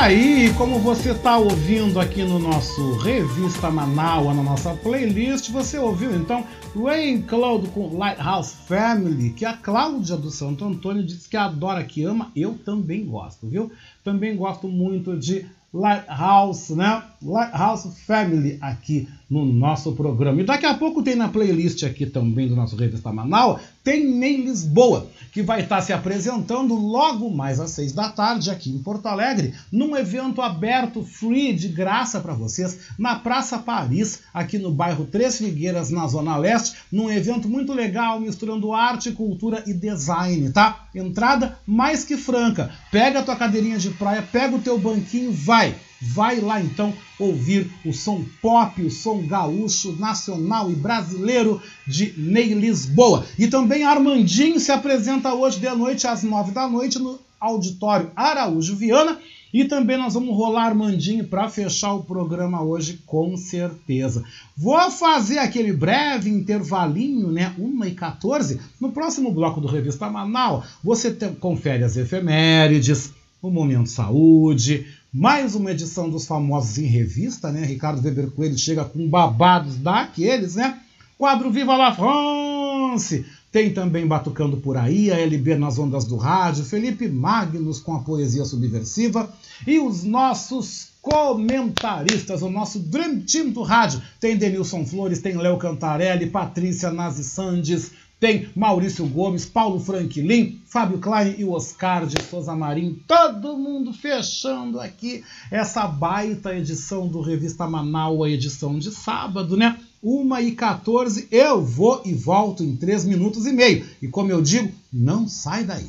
aí, como você está ouvindo aqui no nosso Revista Manaus, na nossa playlist, você ouviu então Rain Cloud com Lighthouse Family, que a Cláudia do Santo Antônio disse que adora, que ama, eu também gosto, viu? Também gosto muito de Lighthouse, né? Lighthouse Family aqui no nosso programa. E daqui a pouco tem na playlist aqui também do nosso Revista Manaus, tem Nem Lisboa, que vai estar se apresentando logo mais às seis da tarde aqui em Porto Alegre, num evento aberto, free, de graça para vocês, na Praça Paris, aqui no bairro Três Figueiras, na Zona Leste, num evento muito legal, misturando arte, cultura e design, tá? Entrada mais que franca. Pega a tua cadeirinha de praia, pega o teu banquinho, vai! Vai lá então ouvir o som pop, o som gaúcho, nacional e brasileiro de Ney Lisboa. E também Armandinho se apresenta hoje de noite às nove da noite no Auditório Araújo Viana. E também nós vamos rolar Armandinho para fechar o programa hoje, com certeza. Vou fazer aquele breve intervalinho, né? 1h14. No próximo bloco do Revista Manaus, você te, confere as efemérides, o Momento Saúde, mais uma edição dos famosos em revista, né? Ricardo Weber Coelho chega com babados daqueles, né? Quadro Viva la France! Tem também Batucando por aí, a LB nas ondas do rádio, Felipe Magnus com a poesia subversiva e os nossos comentaristas, o nosso Dream Team do rádio. Tem Denilson Flores, tem Léo Cantarelli, Patrícia Nazi Sandes, tem Maurício Gomes, Paulo Franklin, Fábio Klein e Oscar de Souza Marim. Todo mundo fechando aqui essa baita edição do Revista Manaus, a edição de sábado, né? 1 e 14, eu vou e volto em 3 minutos e meio. E como eu digo, não sai daí.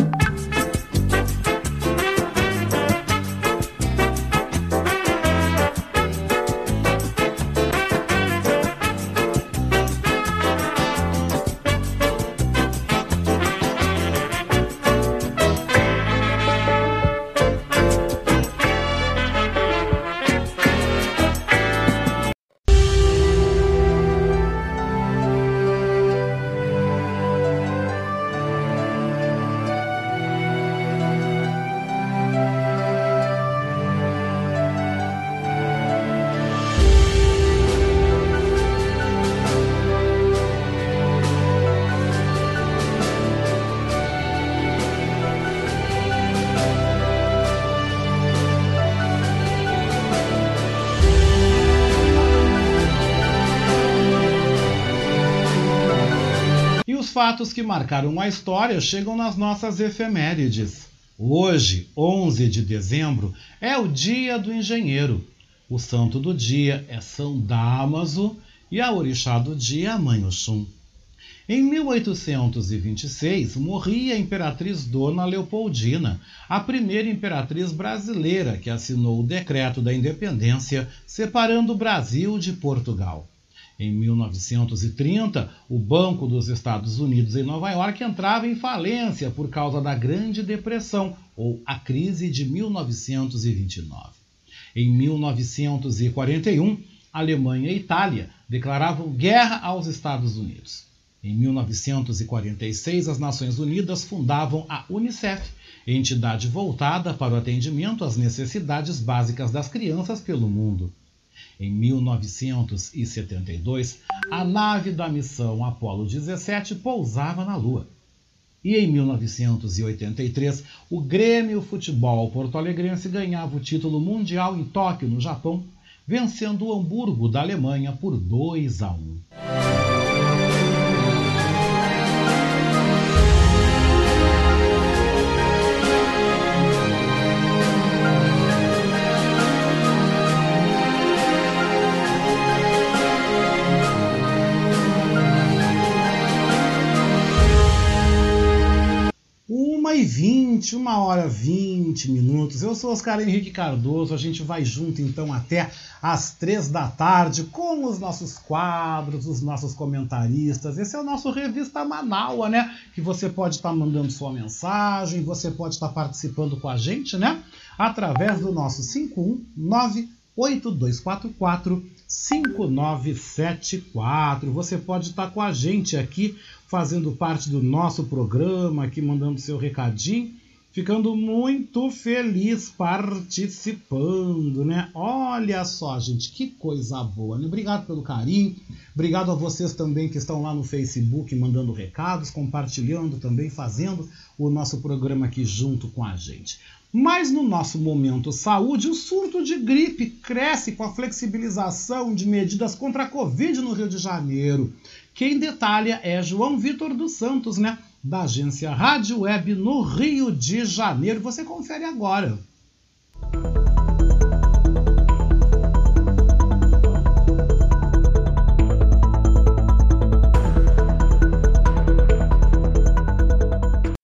Fatos que marcaram a história chegam nas nossas efemérides. Hoje, 11 de dezembro, é o Dia do Engenheiro. O santo do dia é São Damaso e a orixá do dia é Mãe Oxum. Em 1826, morria a imperatriz Dona Leopoldina, a primeira imperatriz brasileira que assinou o decreto da independência separando o Brasil de Portugal. Em 1930, o Banco dos Estados Unidos em Nova York entrava em falência por causa da Grande Depressão, ou a crise de 1929. Em 1941, Alemanha e Itália declaravam guerra aos Estados Unidos. Em 1946, as Nações Unidas fundavam a Unicef, entidade voltada para o atendimento às necessidades básicas das crianças pelo mundo. Em 1972, a nave da missão Apollo 17 pousava na Lua. E em 1983, o Grêmio Futebol Porto Alegrense ganhava o título mundial em Tóquio, no Japão, vencendo o Hamburgo da Alemanha por 2 a 1. E 20, uma hora 20 minutos. Eu sou Oscar Henrique Cardoso, a gente vai junto então até às três da tarde com os nossos quadros, os nossos comentaristas. Esse é o nosso Revista Manaua, né? Que você pode estar tá mandando sua mensagem, você pode estar tá participando com a gente, né? Através do nosso 519 8244 5974. Você pode estar com a gente aqui, fazendo parte do nosso programa, aqui mandando seu recadinho, ficando muito feliz participando, né? Olha só, gente, que coisa boa, né? Obrigado pelo carinho, obrigado a vocês também que estão lá no Facebook mandando recados, compartilhando também, fazendo o nosso programa aqui junto com a gente. Mas no nosso momento saúde, o surto de gripe cresce com a flexibilização de medidas contra a Covid no Rio de Janeiro. Quem detalha é João Vitor dos Santos, né? Da agência Rádio Web no Rio de Janeiro. Você confere agora.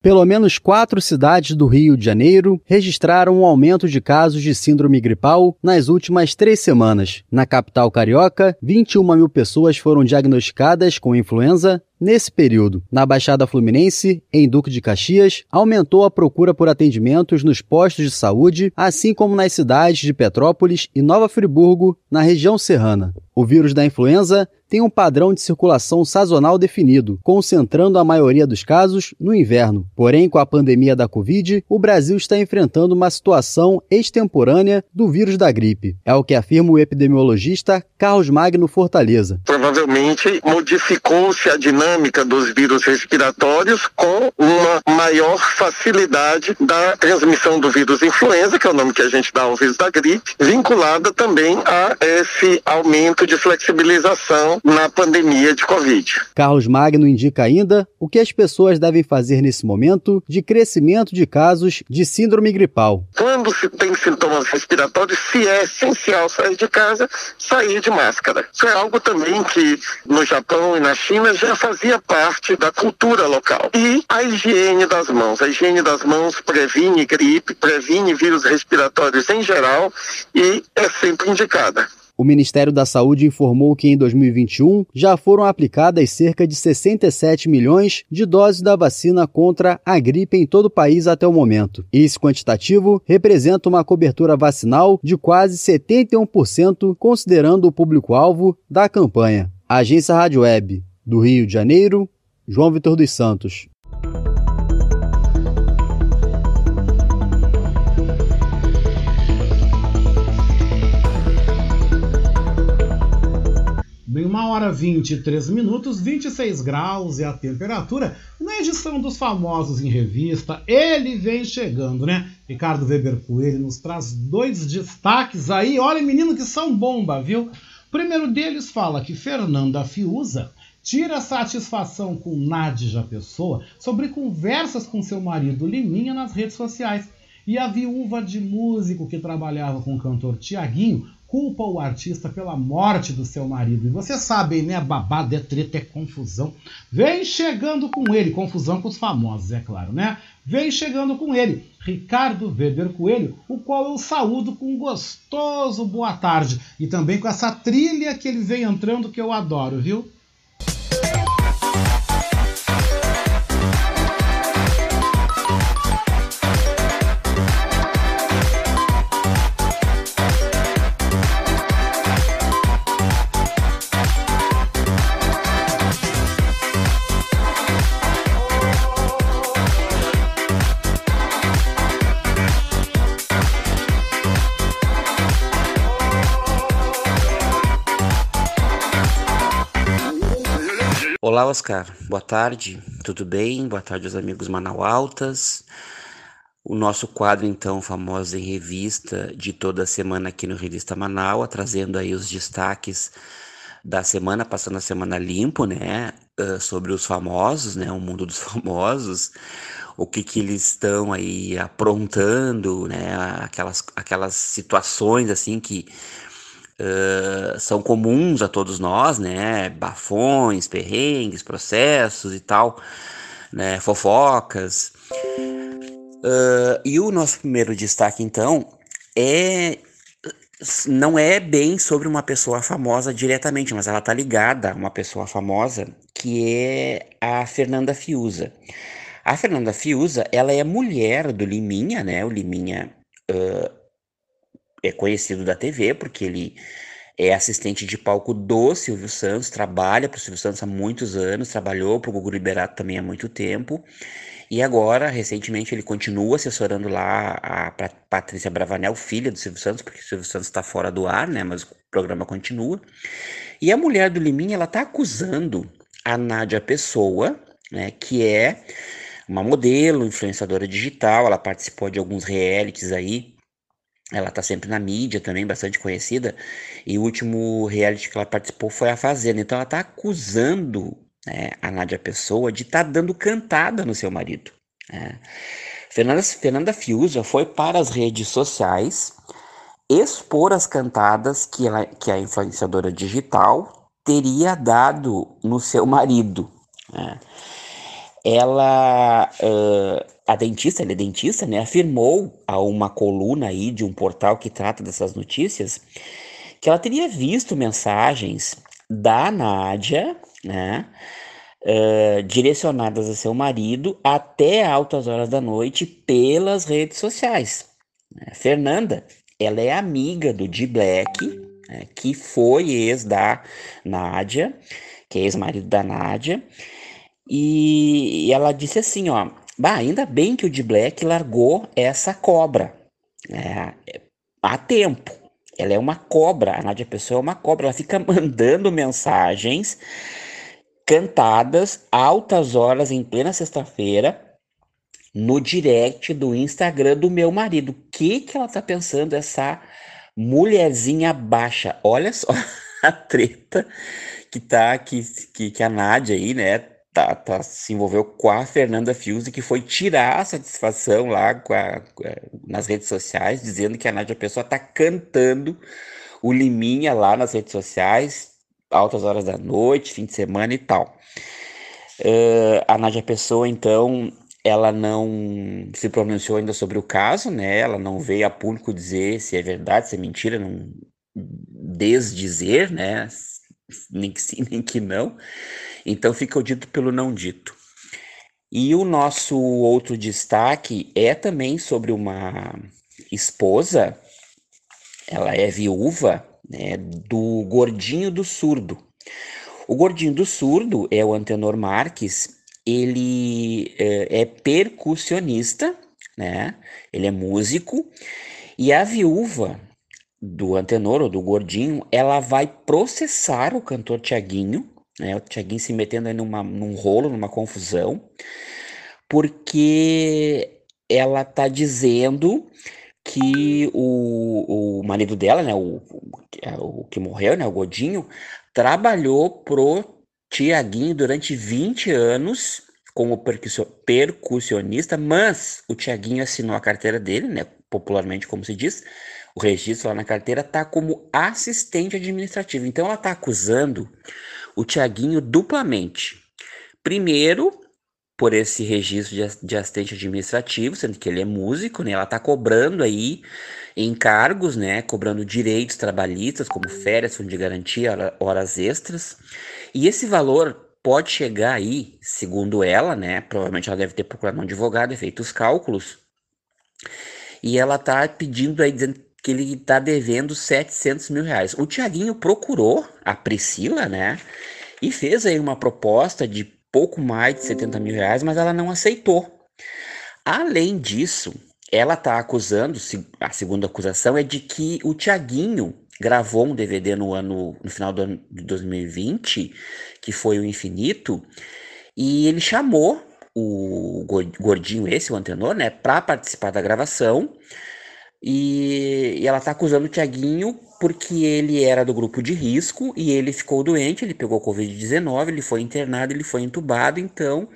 Pelo menos quatro cidades do Rio de Janeiro registraram um aumento de casos de síndrome gripal nas últimas três semanas. Na capital carioca, 21 mil pessoas foram diagnosticadas com influenza Nesse período, na Baixada Fluminense, em Duque de Caxias, aumentou a procura por atendimentos nos postos de saúde, assim como nas cidades de Petrópolis e Nova Friburgo, na região serrana. O vírus da influenza tem um padrão de circulação sazonal definido, concentrando a maioria dos casos no inverno. Porém, com a pandemia da Covid, o Brasil está enfrentando uma situação extemporânea do vírus da gripe. É o que afirma o epidemiologista Carlos Magno Fortaleza. Provavelmente modificou-se a dinâmica dos vírus respiratórios com uma maior facilidade da transmissão do vírus influenza, que é o nome que a gente dá ao vírus da gripe, vinculada também a esse aumento de flexibilização na pandemia de Covid. Carlos Magno indica ainda o que as pessoas devem fazer nesse momento de crescimento de casos de síndrome gripal. Quando se tem sintomas respiratórios, se é essencial sair de casa, sair de máscara. Isso é algo também que no Japão e na China já fazia parte da cultura local. E a higiene das mãos. A higiene das mãos previne gripe, previne vírus respiratórios em geral e é sempre indicada. O Ministério da Saúde informou que em 2021 já foram aplicadas cerca de 67 milhões de doses da vacina contra a gripe em todo o país até o momento. Esse quantitativo representa uma cobertura vacinal de quase 71%, considerando o público-alvo da campanha. Agência Rádio Web, do Rio de Janeiro, João Vitor dos Santos. Bem, uma hora 23 minutos, 26 graus é a temperatura. Na edição dos famosos em revista, ele vem chegando, né? Ricardo Weber Coelho nos traz dois destaques aí. Olha, menino, que são bomba, viu? Primeiro deles fala que Fernanda Fiuza tira satisfação com Nádia Pessoa sobre conversas com seu marido Liminha nas redes sociais. E a viúva de músico que trabalhava com o cantor Tiaguinho culpa o artista pela morte do seu marido. E vocês sabem, né? Babado é treta, é confusão. Vem chegando com ele, confusão com os famosos, é claro, né? Vem chegando com ele, Ricardo Weber Coelho, o qual eu saúdo com um gostoso boa tarde. E também com essa trilha que ele vem entrando que eu adoro, viu? Olá, Oscar. Boa tarde. Tudo bem? Boa tarde aos amigos Manaualtas. O nosso quadro, então, famoso em revista de toda semana aqui no Revista Manaus, trazendo aí os destaques da semana, passando a semana limpo, né? Uh, sobre os famosos, né? O mundo dos famosos, o que que eles estão aí aprontando, né? Aquelas, aquelas situações, assim, que uh, são comuns a todos nós, né? Bafões, perrengues, processos e tal, né? Fofocas. Uh, e o nosso primeiro destaque, então, é não é bem sobre uma pessoa famosa diretamente, mas ela tá ligada a uma pessoa famosa que é a Fernanda Fiuza. A Fernanda Fiuza, ela é mulher do Liminha, né? O Liminha uh, é conhecido da TV, porque ele é assistente de palco do Silvio Santos, trabalha para o Silvio Santos há muitos anos, trabalhou para o Gugu Liberato também há muito tempo. E agora, recentemente, ele continua assessorando lá a Patrícia Bravanel, filha do Silvio Santos, porque o Silvio Santos está fora do ar, né? Mas o programa continua. E a mulher do Liminha, ela tá acusando a Nádia Pessoa, né? Que é uma modelo, influenciadora digital, ela participou de alguns realities aí ela tá sempre na mídia também, bastante conhecida. E o último reality que ela participou foi A Fazenda. Então ela tá acusando né, a Nádia Pessoa de estar tá dando cantada no seu marido. Né? Fernanda, Fernanda Fiuza foi para as redes sociais expor as cantadas que, ela, que a influenciadora digital teria dado no seu marido. Né? Ela. Uh, a dentista, ele é dentista, né, afirmou a uma coluna aí de um portal que trata dessas notícias que ela teria visto mensagens da Nádia, né, uh, direcionadas a seu marido até altas horas da noite pelas redes sociais. Fernanda, ela é amiga do D Black, né, que foi ex da Nádia, que é ex-marido da Nádia, e ela disse assim, ó, Bah, ainda bem que o de Black largou essa cobra. É, há tempo. Ela é uma cobra. A Nádia Pessoa é uma cobra. Ela fica mandando mensagens cantadas altas horas em plena sexta-feira no direct do Instagram do meu marido. O que que ela tá pensando essa mulherzinha baixa? Olha só a treta que tá que, que, que a Nádia aí, né, tá, tá, se envolveu com a Fernanda Fiuzi, que foi tirar a satisfação lá com a, com a, nas redes sociais, dizendo que a Nádia Pessoa tá cantando o Liminha lá nas redes sociais, altas horas da noite, fim de semana e tal. Uh, a Nádia Pessoa, então, ela não se pronunciou ainda sobre o caso, né? Ela não veio a público dizer se é verdade, se é mentira, não desdizer, né? Nem que sim, nem que não. Então fica o dito pelo não dito. E o nosso outro destaque é também sobre uma esposa, ela é viúva, né, do Gordinho do Surdo. O Gordinho do Surdo é o Antenor Marques, ele é, é percussionista, né? Ele é músico e a viúva do Antenor ou do Gordinho, ela vai processar o cantor Tiaguinho, né? O Tiaguinho se metendo aí numa, num rolo, numa confusão, porque ela tá dizendo que o, o marido dela, né, o, o, que morreu, né, o Godinho, trabalhou pro Tiaguinho durante 20 anos como percussionista, mas o Tiaguinho assinou a carteira dele, né, popularmente como se diz, o registro lá na carteira tá como assistente administrativo. Então ela tá acusando o Tiaguinho duplamente. Primeiro, por esse registro de, assistente administrativo, sendo que ele é músico, né? Ela tá cobrando aí encargos, né? Cobrando direitos trabalhistas, como férias, fundo de garantia, horas extras. E esse valor pode chegar aí, segundo ela, né? Provavelmente ela deve ter procurado um advogado e feito os cálculos. E ela tá pedindo aí, dizendo que ele tá devendo 700 mil reais. O Tiaguinho procurou a Priscila, né? E fez aí uma proposta de pouco mais de 70 mil reais, mas ela não aceitou. Além disso, ela tá acusando, a segunda acusação é de que o Tiaguinho gravou um DVD no ano no final do ano de 2020, que foi o Infinito, e ele chamou o gordinho esse, o antenor, né, para participar da gravação. E, e ela tá acusando o Tiaguinho porque ele era do grupo de risco e ele ficou doente, ele pegou Covid-19, ele foi internado, ele foi entubado, então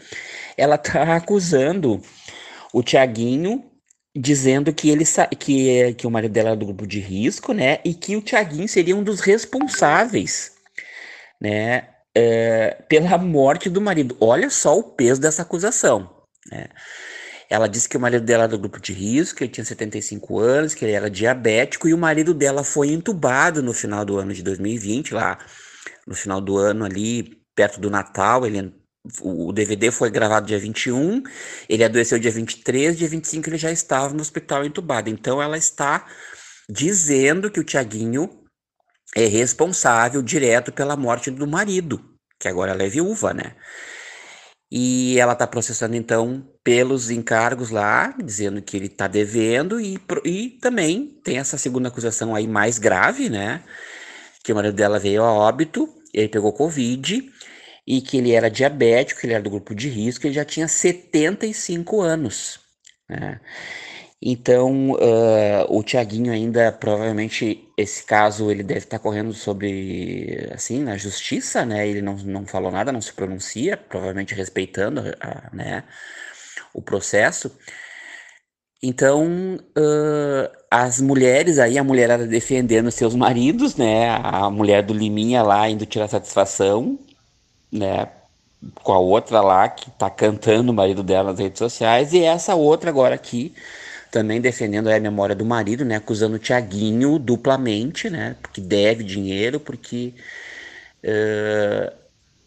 ela tá acusando o Tiaguinho dizendo que ele que, que o marido dela era do grupo de risco, né? E que o Tiaguinho seria um dos responsáveis, né? É, pela morte do marido. Olha só o peso dessa acusação, né? Ela disse que o marido dela era do grupo de risco, que ele tinha 75 anos, que ele era diabético e o marido dela foi entubado no final do ano de 2020, lá no final do ano ali, perto do Natal, ele o DVD foi gravado dia 21, ele adoeceu dia 23, dia 25 ele já estava no hospital entubado. Então ela está dizendo que o Tiaguinho é responsável direto pela morte do marido, que agora ela é viúva, né? E ela está processando então pelos encargos lá, dizendo que ele está devendo, e, e também tem essa segunda acusação aí mais grave, né? Que o marido dela veio a óbito, ele pegou Covid e que ele era diabético, que ele era do grupo de risco, ele já tinha 75 anos. Né? Então, uh, o Tiaguinho ainda, provavelmente, esse caso ele deve estar correndo sobre, assim, na justiça, né? Ele não, não falou nada, não se pronuncia, provavelmente respeitando, uh, né, o processo. Então, uh, as mulheres aí, a mulherada defendendo seus maridos, né? A mulher do Liminha lá indo tirar satisfação, né, com a outra lá que tá cantando o marido dela nas redes sociais, e essa outra agora aqui, também defendendo a memória do marido, né, acusando o Tiaguinho duplamente, né, porque deve dinheiro, porque uh,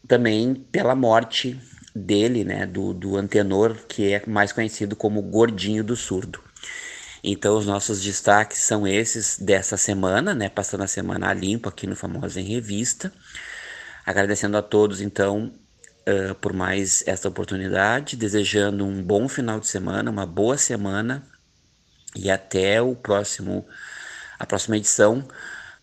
também pela morte dele, né, do, do Antenor, que é mais conhecido como Gordinho do Surdo. Então, os nossos destaques são esses dessa semana, né, passando a semana a limpo aqui no Famosa em Revista. Agradecendo a todos, então, uh, por mais esta oportunidade, desejando um bom final de semana, uma boa semana e até o próximo, a próxima edição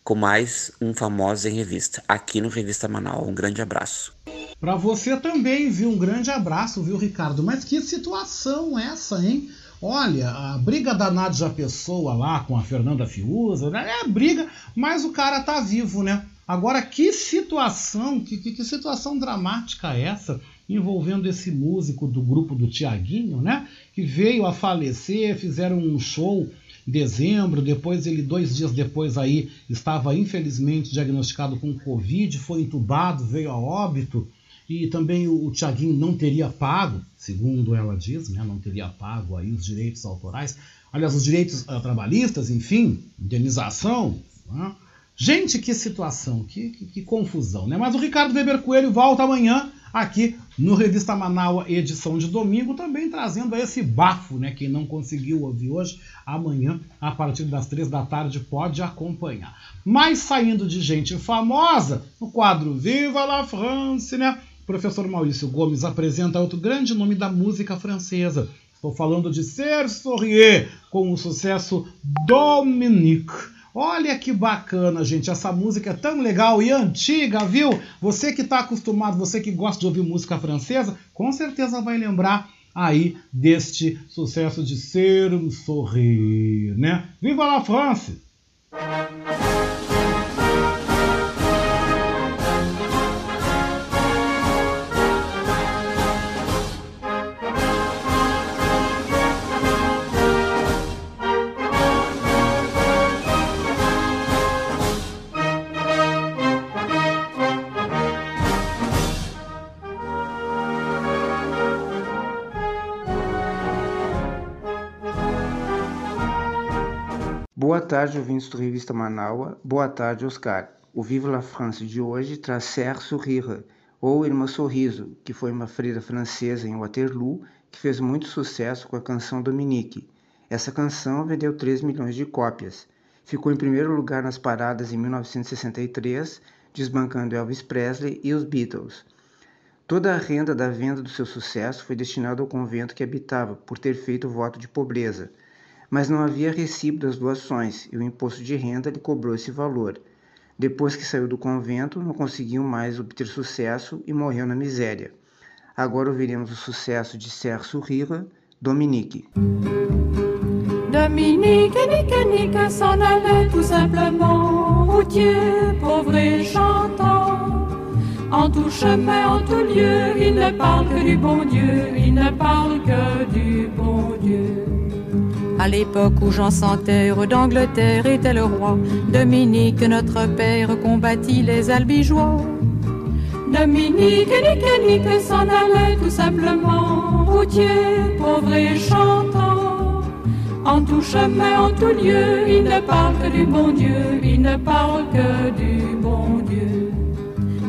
com mais um Famoso em Revista, aqui no Revista Manaus. Um grande abraço. Para você também, viu? Um grande abraço, viu, Ricardo? Mas que situação essa, hein? Olha, a briga da Nádia Pessoa lá com a Fernanda Fiuza, né? é briga, mas o cara tá vivo, né? Agora, que situação, que, que, que situação dramática é essa envolvendo esse músico do grupo do Tiaguinho, né? Que veio a falecer, fizeram um show dezembro, depois ele, dois dias depois aí, estava infelizmente diagnosticado com Covid, foi entubado, veio a óbito e também o, o Tiaguinho não teria pago, segundo ela diz, né, não teria pago aí os direitos autorais, aliás, os direitos uh, trabalhistas, enfim, indenização. Né? Gente, que situação, que, que, que, confusão, né? Mas o Ricardo Weber Coelho volta amanhã aqui no Revista Manaus, edição de domingo, também trazendo esse bafo, né? Quem não conseguiu ouvir hoje, amanhã, a partir das três da tarde, pode acompanhar. Mas saindo de gente famosa, no quadro Viva la France, né? professor Maurício Gomes apresenta outro grande nome da música francesa. Estou falando de Serge Sorrier, com o sucesso Dominique. Olha que bacana, gente. Essa música é tão legal e antiga, viu? Você que está acostumado, você que gosta de ouvir música francesa, com certeza vai lembrar aí deste sucesso de Serge Sorrier, né? Viva la France! Boa tarde, ouvintes do Revista Manaua. Boa tarde, Oscar. O Viva la France de hoje traz Serre Sourire, ou Irmã Sorriso, que foi uma freira francesa em Waterloo que fez muito sucesso com a canção Dominique. Essa canção vendeu 3 milhões de cópias. Ficou em primeiro lugar nas paradas em 1963, desbancando Elvis Presley e os Beatles. Toda a renda da venda do seu sucesso foi destinada ao convento que habitava, por ter feito voto de pobreza mas não havia recibo das doações e o imposto de renda lhe cobrou esse valor. Depois que saiu do convento, não conseguiu mais obter sucesso e morreu na miséria. Agora ouviremos o sucesso de Serre Sourire, Dominique. Dominique, nique, nique, s'en allait tout simplement, routier, pauvre et chantant. En tout chemin, en tout lieu, il ne parle que du bon Dieu, il ne parle que du bon Dieu. À l'époque où Jean sans terre d'Angleterre était le roi, Dominique, notre père, combattit les albigeois. Dominique, nique, nique, s'en allait tout simplement, routier, pauvre et chantant. En tout chemin, en tout lieu, il ne parle que du bon Dieu, il ne parle que du bon Dieu.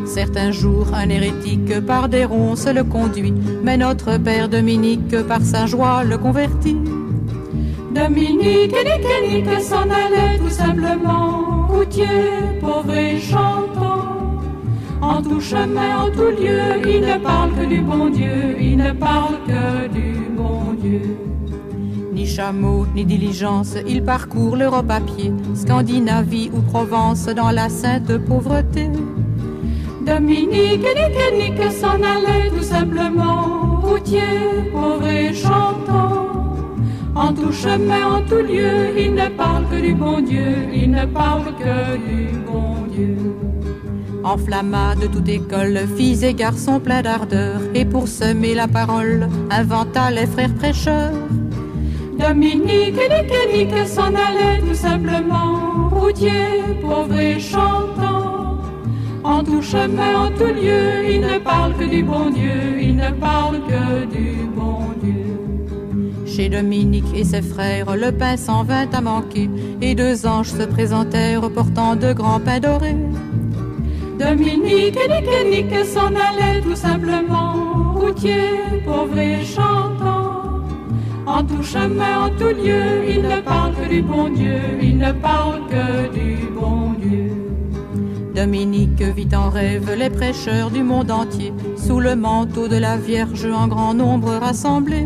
Certains jours, un hérétique par des ronces le conduit, mais notre père Dominique par sa joie le convertit. Dominique, nique, nique, s'en allait tout simplement, routier, pauvre et chantant. En tout chemin, en tout lieu, il ne parle que du bon Dieu, il ne parle que du bon Dieu. Ni chameau, ni diligence, il parcourt l'Europe à pied, Scandinavie ou Provence dans la sainte pauvreté. Dominique, nique, nique, s'en allait tout simplement, routier, pauvre et. En tout chemin, en tout lieu, il ne parle que du bon Dieu, il ne parle que du bon Dieu. Enflamma de toute école, filles et garçons pleins d'ardeur, et pour semer la parole, inventa les frères prêcheurs. Dominique, nique, nique, s'en allait tout simplement, routier, pauvre et chantant. En tout chemin, en tout lieu, il ne parle que du bon Dieu, il ne parle que du bon Dieu. Chez Dominique et ses frères, le pain s'en vint à manquer, et deux anges se présentèrent portant de grands pains dorés. Dominique, nique, nique, s'en allait tout simplement, routier, pauvre et chantant. En tout chemin, en tout lieu, il ne parle que du bon Dieu, il ne parle que du bon Dieu. Dominique vit en rêve les prêcheurs du monde entier, sous le manteau de la Vierge en grand nombre rassemblés.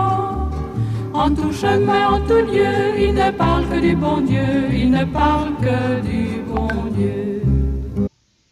En tout chemin, en tout lieu, il ne parle que du bon Dieu, il ne parle que du bon Dieu.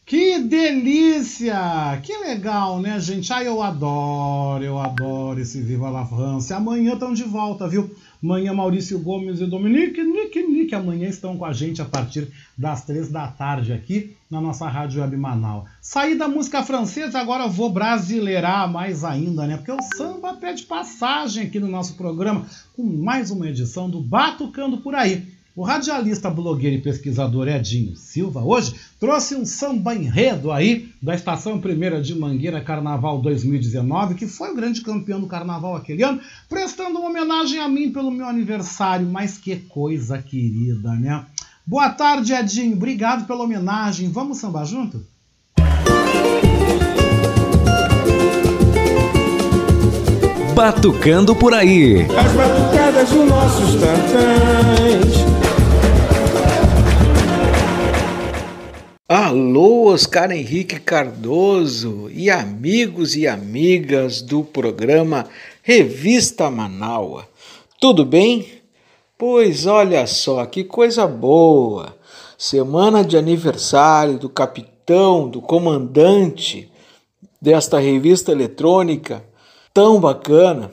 Que delícia! Que legal, né, gente? Ah, eu adoro, eu adoro esse Viva la France. Amanhã estão de volta, viu? Amanhã Maurício Gomes e Dominique, Nick, Nick, amanhã estão com a gente a partir das três da tarde aqui na nossa Rádio Web Manaus. Saí da música francesa, agora vou brasileirar mais ainda, né? Porque o samba pede passagem aqui no nosso programa com mais uma edição do Batucando por Aí. O radialista, blogueiro e pesquisador Edinho Silva hoje trouxe um samba enredo aí da Estação Primeira de Mangueira Carnaval 2019, que foi o grande campeão do carnaval aquele ano, prestando uma homenagem a mim pelo meu aniversário. Mas que coisa querida, né? Boa tarde, Edinho. Obrigado pela homenagem. Vamos sambar junto? Batucando por aí. As batucadas dos nossos tantãs. Alô, Oscar Henrique Cardoso e amigos e amigas do programa Revista Manaua. Tudo bem? Pois olha só que coisa boa! Semana de aniversário do capitão, do comandante desta revista eletrônica tão bacana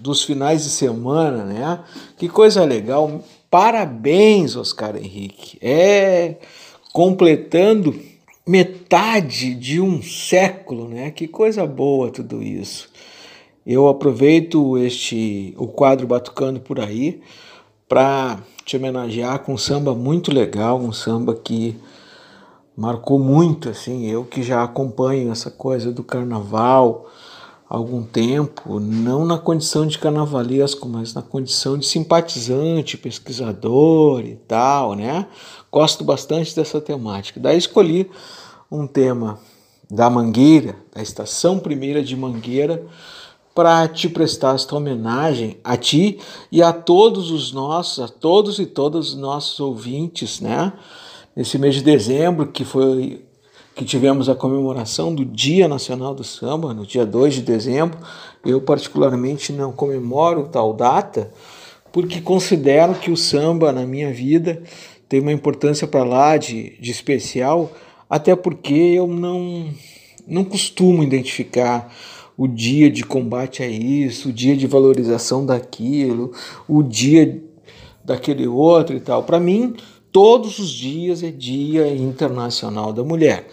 dos finais de semana, né? Que coisa legal! Parabéns, Oscar Henrique. É completando metade de um século, né? Que coisa boa tudo isso. Eu aproveito este o quadro Batucando por aí para te homenagear com um samba muito legal, um samba que marcou muito assim, eu que já acompanho essa coisa do carnaval algum tempo, não na condição de carnavalesco, mas na condição de simpatizante, pesquisador e tal, né? Gosto bastante dessa temática. Daí escolhi um tema da Mangueira, da Estação Primeira de Mangueira, para te prestar esta homenagem a ti e a todos os nossos, a todos e todas os nossos ouvintes, né? Nesse mês de dezembro, que foi que tivemos a comemoração do Dia Nacional do Samba, no dia 2 de dezembro. Eu particularmente não comemoro tal data, porque considero que o samba na minha vida tem uma importância para lá de, de especial, até porque eu não, não costumo identificar o dia de combate a isso, o dia de valorização daquilo, o dia daquele outro e tal. Para mim, todos os dias é Dia Internacional da Mulher.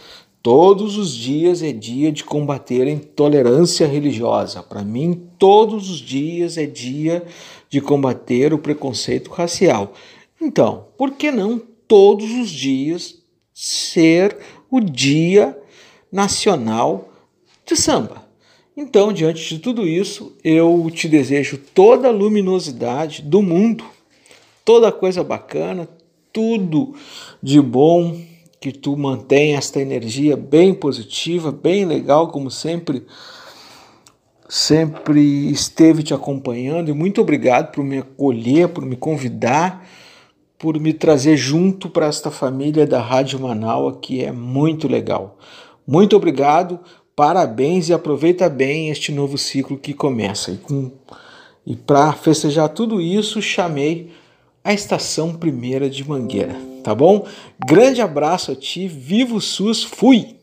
Todos os dias é dia de combater a intolerância religiosa. Para mim, todos os dias é dia de combater o preconceito racial. Então, por que não todos os dias ser o Dia Nacional de Samba? Então, diante de tudo isso, eu te desejo toda a luminosidade do mundo, toda coisa bacana, tudo de bom, que tu mantenha esta energia bem positiva, bem legal, como sempre sempre esteve te acompanhando e muito obrigado por me acolher, por me convidar por me trazer junto para esta família da Rádio Manaus, que é muito legal. Muito obrigado, parabéns e aproveita bem este novo ciclo que começa. E, com, e para festejar tudo isso, chamei a Estação Primeira de Mangueira, tá bom? Grande abraço a ti, viva o SUS, fui!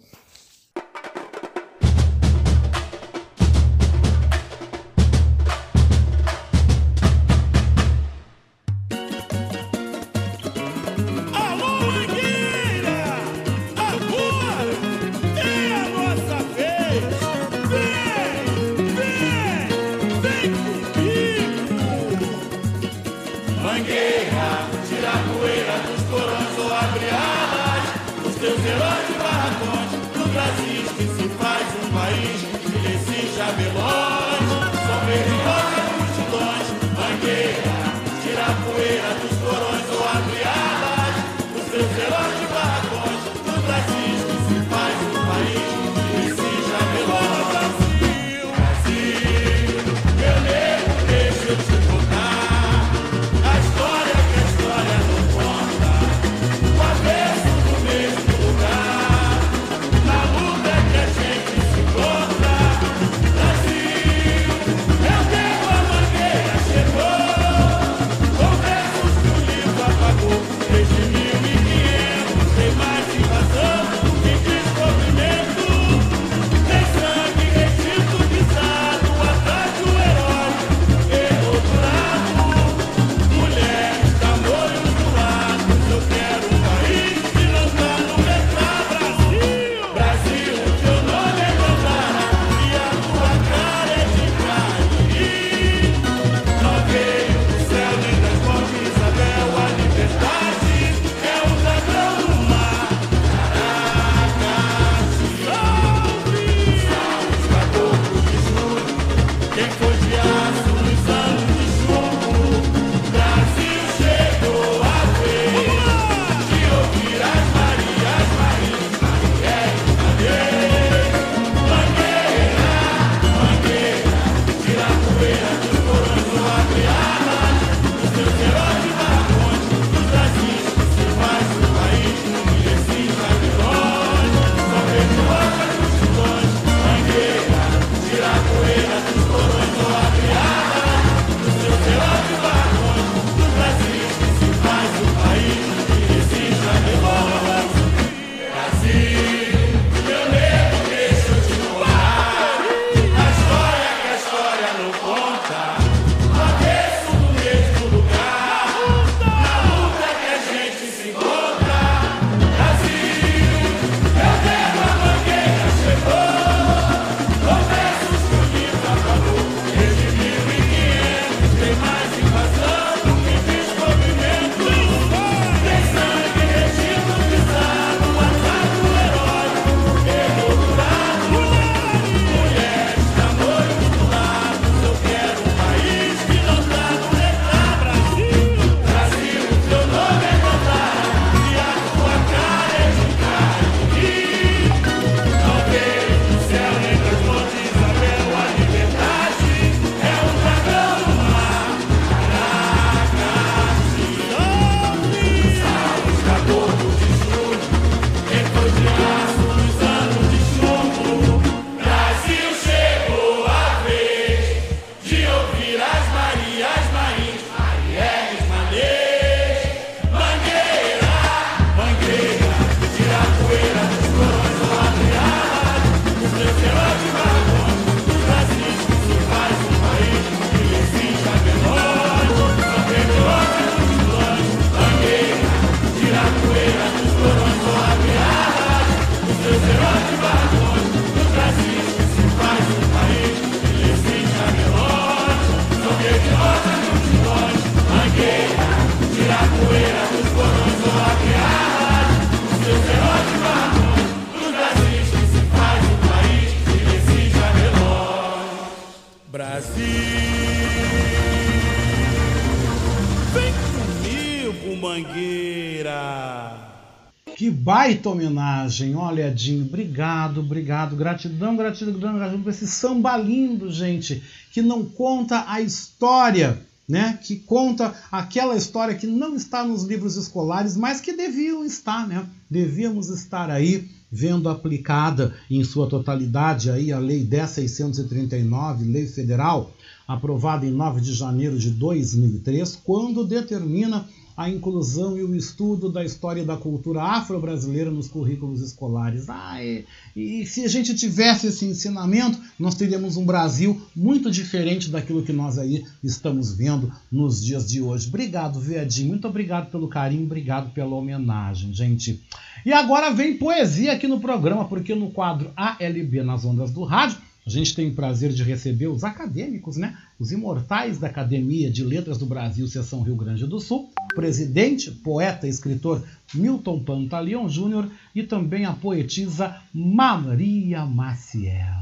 Baita homenagem, olha, Edinho, obrigado, obrigado, gratidão, gratidão, gratidão por esse samba lindo, gente, que não conta a história, né? Que conta aquela história que não está nos livros escolares, mas que deviam estar, né? Devíamos estar aí vendo aplicada em sua totalidade aí a Lei 10.639, Lei Federal, aprovada em 9 de janeiro de 2003, quando determina a inclusão e o estudo da história e da cultura afro-brasileira nos currículos escolares. Ah, e, e, se a gente tivesse esse ensinamento, nós teríamos um Brasil muito diferente daquilo que nós aí estamos vendo nos dias de hoje. Obrigado, Vedinho. Muito obrigado pelo carinho, obrigado pela homenagem, gente. E agora vem poesia aqui no programa, porque no quadro ALB nas ondas do rádio, a gente tem o prazer de receber os acadêmicos, né? Os imortais da Academia de Letras do Brasil, Seção Rio Grande do Sul, presidente, poeta e escritor Milton Pantaleão Júnior e também a poetisa Maria Maciel.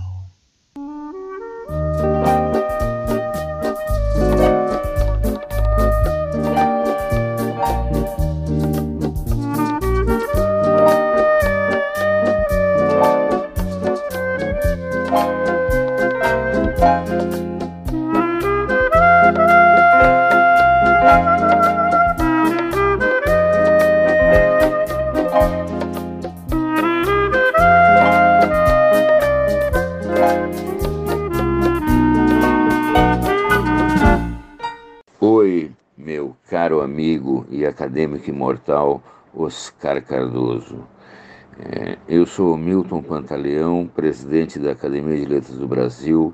Amigo e acadêmico imortal Oscar Cardoso. É, eu sou Milton Pantaleão, presidente da Academia de Letras do Brasil,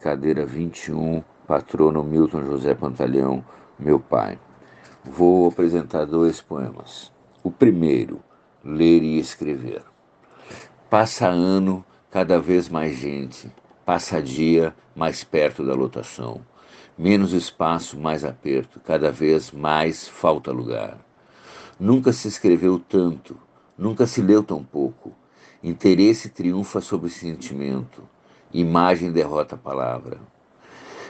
cadeira 21, patrono Milton José Pantaleão, meu pai. Vou apresentar dois poemas. O primeiro, Ler e Escrever. Passa ano, cada vez mais gente, passa dia, mais perto da lotação menos espaço, mais aperto, cada vez mais falta lugar. Nunca se escreveu tanto, nunca se leu tão pouco. Interesse triunfa sobre sentimento, imagem derrota a palavra.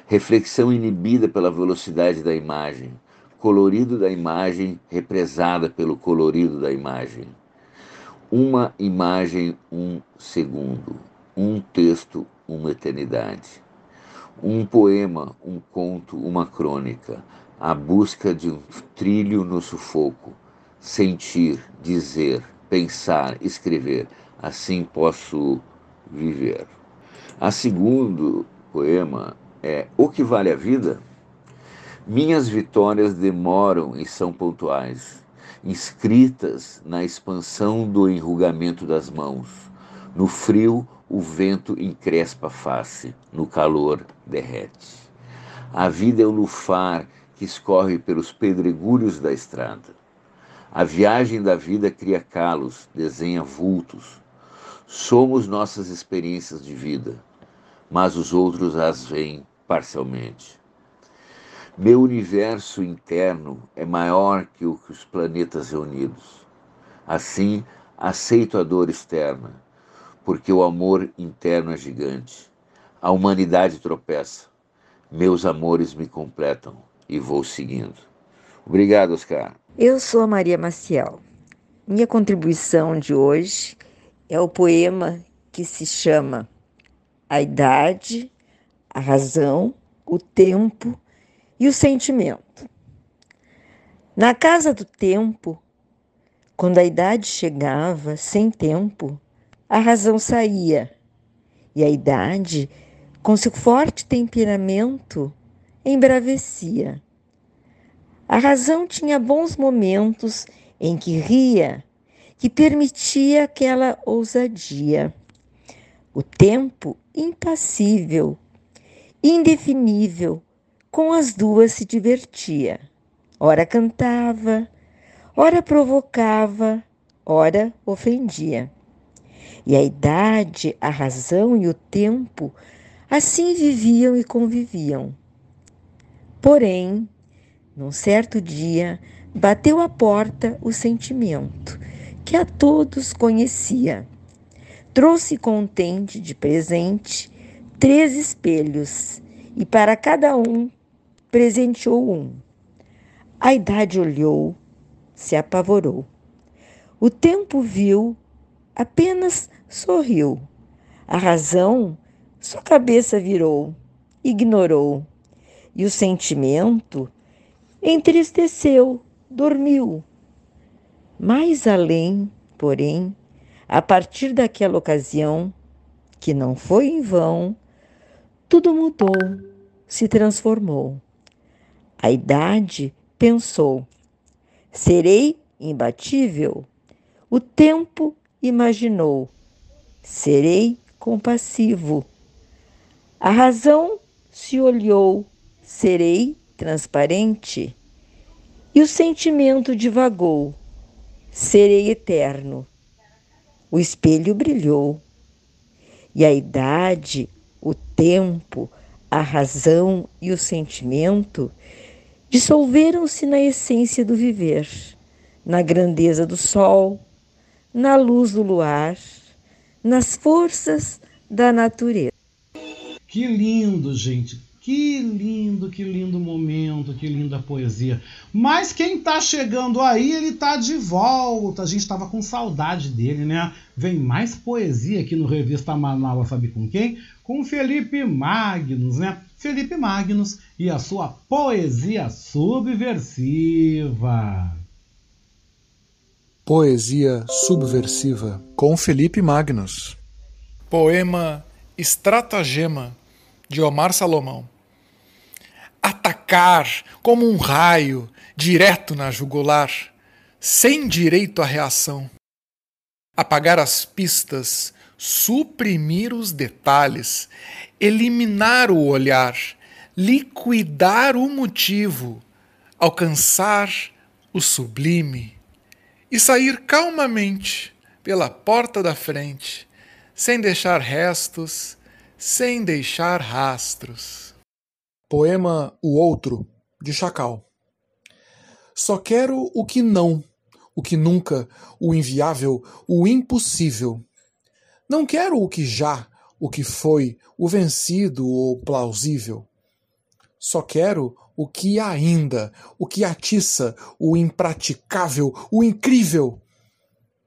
Reflexão inibida pela velocidade da imagem, colorido da imagem represada pelo colorido da imagem. Uma imagem, um segundo. Um texto, uma eternidade um poema, um conto, uma crônica, a busca de um trilho no sufoco, sentir, dizer, pensar, escrever, assim posso viver. A segundo poema é O que vale a vida? Minhas vitórias demoram e são pontuais, inscritas na expansão do enrugamento das mãos, no frio o vento encrespa a face, no calor derrete. A vida é o lufar que escorre pelos pedregulhos da estrada. A viagem da vida cria calos, desenha vultos. Somos nossas experiências de vida, mas os outros as veem parcialmente. Meu universo interno é maior que os planetas reunidos. Assim, aceito a dor externa porque o amor interno é gigante. A humanidade tropeça. Meus amores me completam e vou seguindo. Obrigado, Oscar. Eu sou a Maria Maciel. Minha contribuição de hoje é o poema que se chama A Idade, a Razão, o Tempo e o Sentimento. Na casa do tempo, quando a idade chegava sem tempo, a razão saía e a idade, com seu forte temperamento, embravecia. A razão tinha bons momentos em que ria, que permitia aquela ousadia. O tempo, impassível, indefinível, com as duas se divertia. Ora cantava, ora provocava, ora ofendia. E a idade, a razão e o tempo assim viviam e conviviam. Porém, num certo dia, bateu à porta o sentimento, que a todos conhecia. Trouxe contente de presente três espelhos e para cada um presenteou um. A idade olhou, se apavorou. O tempo viu, apenas sorriu. A razão sua cabeça virou, ignorou. E o sentimento entristeceu, dormiu. Mais além, porém, a partir daquela ocasião, que não foi em vão, tudo mudou, se transformou. A idade pensou: serei imbatível? O tempo imaginou: serei compassivo. A razão se olhou: serei transparente. E o sentimento divagou: serei eterno. O espelho brilhou. E a idade, o tempo, a razão e o sentimento dissolveram-se na essência do viver, na grandeza do sol, na luz do luar, nas forças da natureza. Que lindo, gente. Que lindo, que lindo momento, que linda poesia. Mas quem tá chegando aí, ele tá de volta. A gente tava com saudade dele, né? Vem mais poesia aqui no Revista Manaus, sabe com quem? Com Felipe Magnus, né? Felipe Magnus e a sua poesia subversiva. Poesia subversiva com Felipe Magnus. Poema Estratagema de Omar Salomão. Atacar como um raio direto na jugular, sem direito à reação. Apagar as pistas, suprimir os detalhes, eliminar o olhar, liquidar o motivo, alcançar o sublime e sair calmamente pela porta da frente, sem deixar restos, sem deixar rastros. Poema O Outro, de Chacal. Só quero o que não, o que nunca, o inviável, o impossível. Não quero o que já, o que foi, o vencido ou plausível. Só quero o que ainda, o que atiça, o impraticável, o incrível.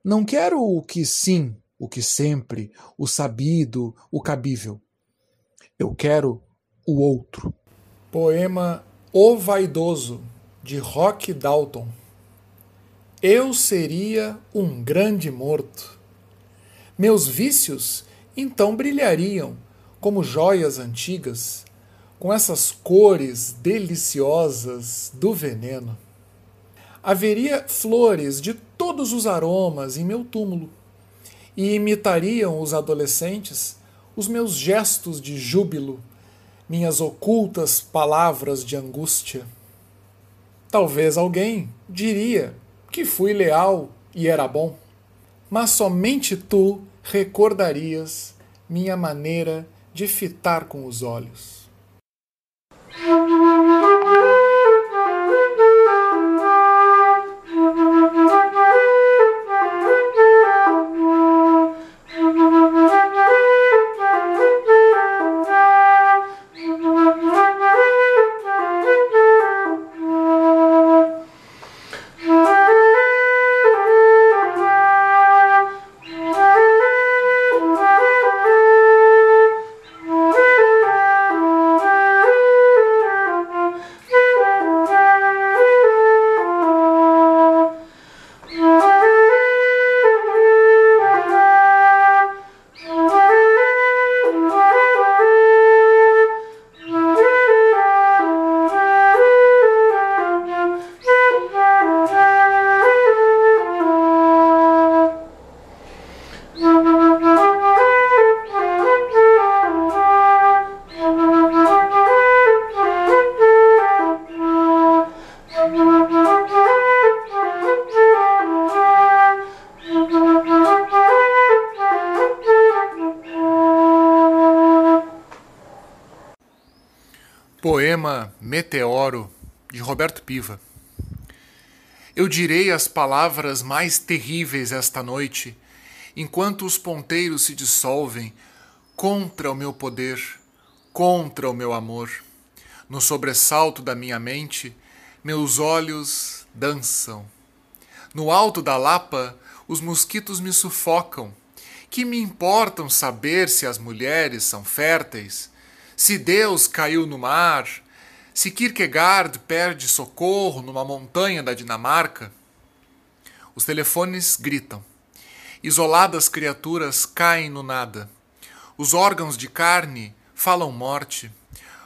Não quero o que sim, o que sempre, o sabido, o cabível. Eu quero o outro. Poema O Vaidoso, de Rock Dalton. Eu seria um grande morto. Meus vícios então brilhariam como joias antigas, com essas cores deliciosas do veneno. Haveria flores de todos os aromas em meu túmulo, e imitariam os adolescentes os meus gestos de júbilo, minhas ocultas palavras de angústia. Talvez alguém diria que fui leal e era bom, mas somente tu recordarias minha maneira de fitar com os olhos. Roberto Piva. Eu direi as palavras mais terríveis esta noite, enquanto os ponteiros se dissolvem contra o meu poder, contra o meu amor. No sobressalto da minha mente, meus olhos dançam. No alto da lapa, os mosquitos me sufocam. Que me importam saber se as mulheres são férteis, se Deus caiu no mar, se Kierkegaard perde socorro numa montanha da Dinamarca? Os telefones gritam. Isoladas criaturas caem no nada. Os órgãos de carne falam morte,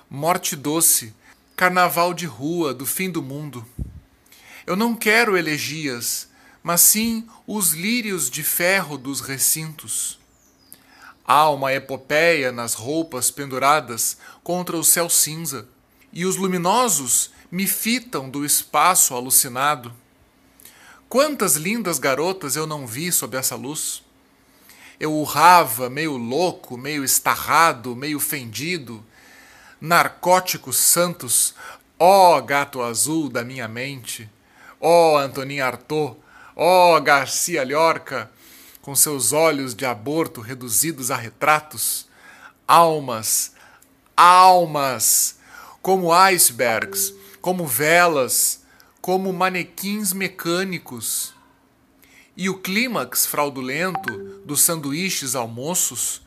morte doce, carnaval de rua do fim do mundo. Eu não quero elegias, mas sim os lírios de ferro dos recintos. Há uma epopeia nas roupas penduradas contra o céu cinza, e os luminosos me fitam do espaço alucinado. Quantas lindas garotas eu não vi sob essa luz? Eu urrava, meio louco, meio estarrado, meio fendido. Narcóticos santos, ó gato azul da minha mente, ó Antonin Artaud, ó Garcia Lorca, com seus olhos de aborto reduzidos a retratos, almas, almas, como icebergs, como velas, como manequins mecânicos. E o clímax fraudulento dos sanduíches almoços,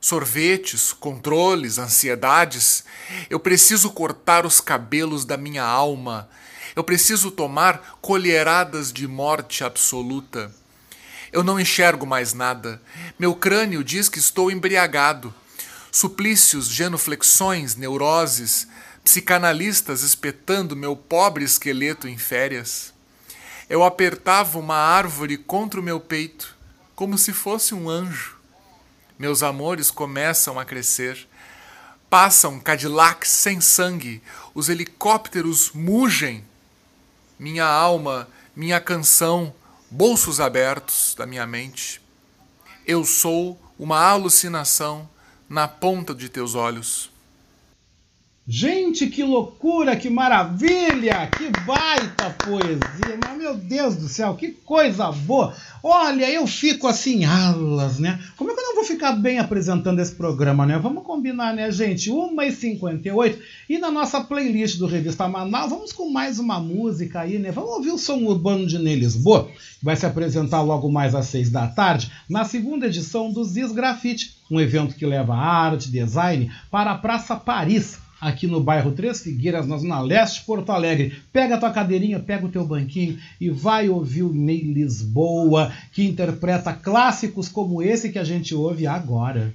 sorvetes, controles, ansiedades, eu preciso cortar os cabelos da minha alma, eu preciso tomar colheradas de morte absoluta. Eu não enxergo mais nada. Meu crânio diz que estou embriagado. Suplícios, genuflexões, neuroses, psicanalistas espetando meu pobre esqueleto em férias. Eu apertava uma árvore contra o meu peito, como se fosse um anjo. Meus amores começam a crescer. Passam Cadillacs sem sangue, os helicópteros mugem. Minha alma, minha canção, bolsos abertos da minha mente. Eu sou uma alucinação na ponta de teus olhos. Gente, que loucura, que maravilha, que baita poesia, mas meu Deus do céu, que coisa boa. Olha, eu fico assim, alas, né? Como é que eu não vou ficar bem apresentando esse programa, né? Vamos combinar, né, gente? 1h58 e na nossa playlist do Revista Manaus, vamos com mais uma música aí, né? Vamos ouvir o som urbano de Ney Lisboa, que vai se apresentar logo mais às 6 da tarde, na segunda edição do Zis Grafite, um evento que leva arte, design para a Praça Paris aqui no bairro Três Figueiras, na Zona Leste Porto Alegre. Pega a tua cadeirinha, pega o teu banquinho e vai ouvir o Ney Lisboa, que interpreta clássicos como esse que a gente ouve agora.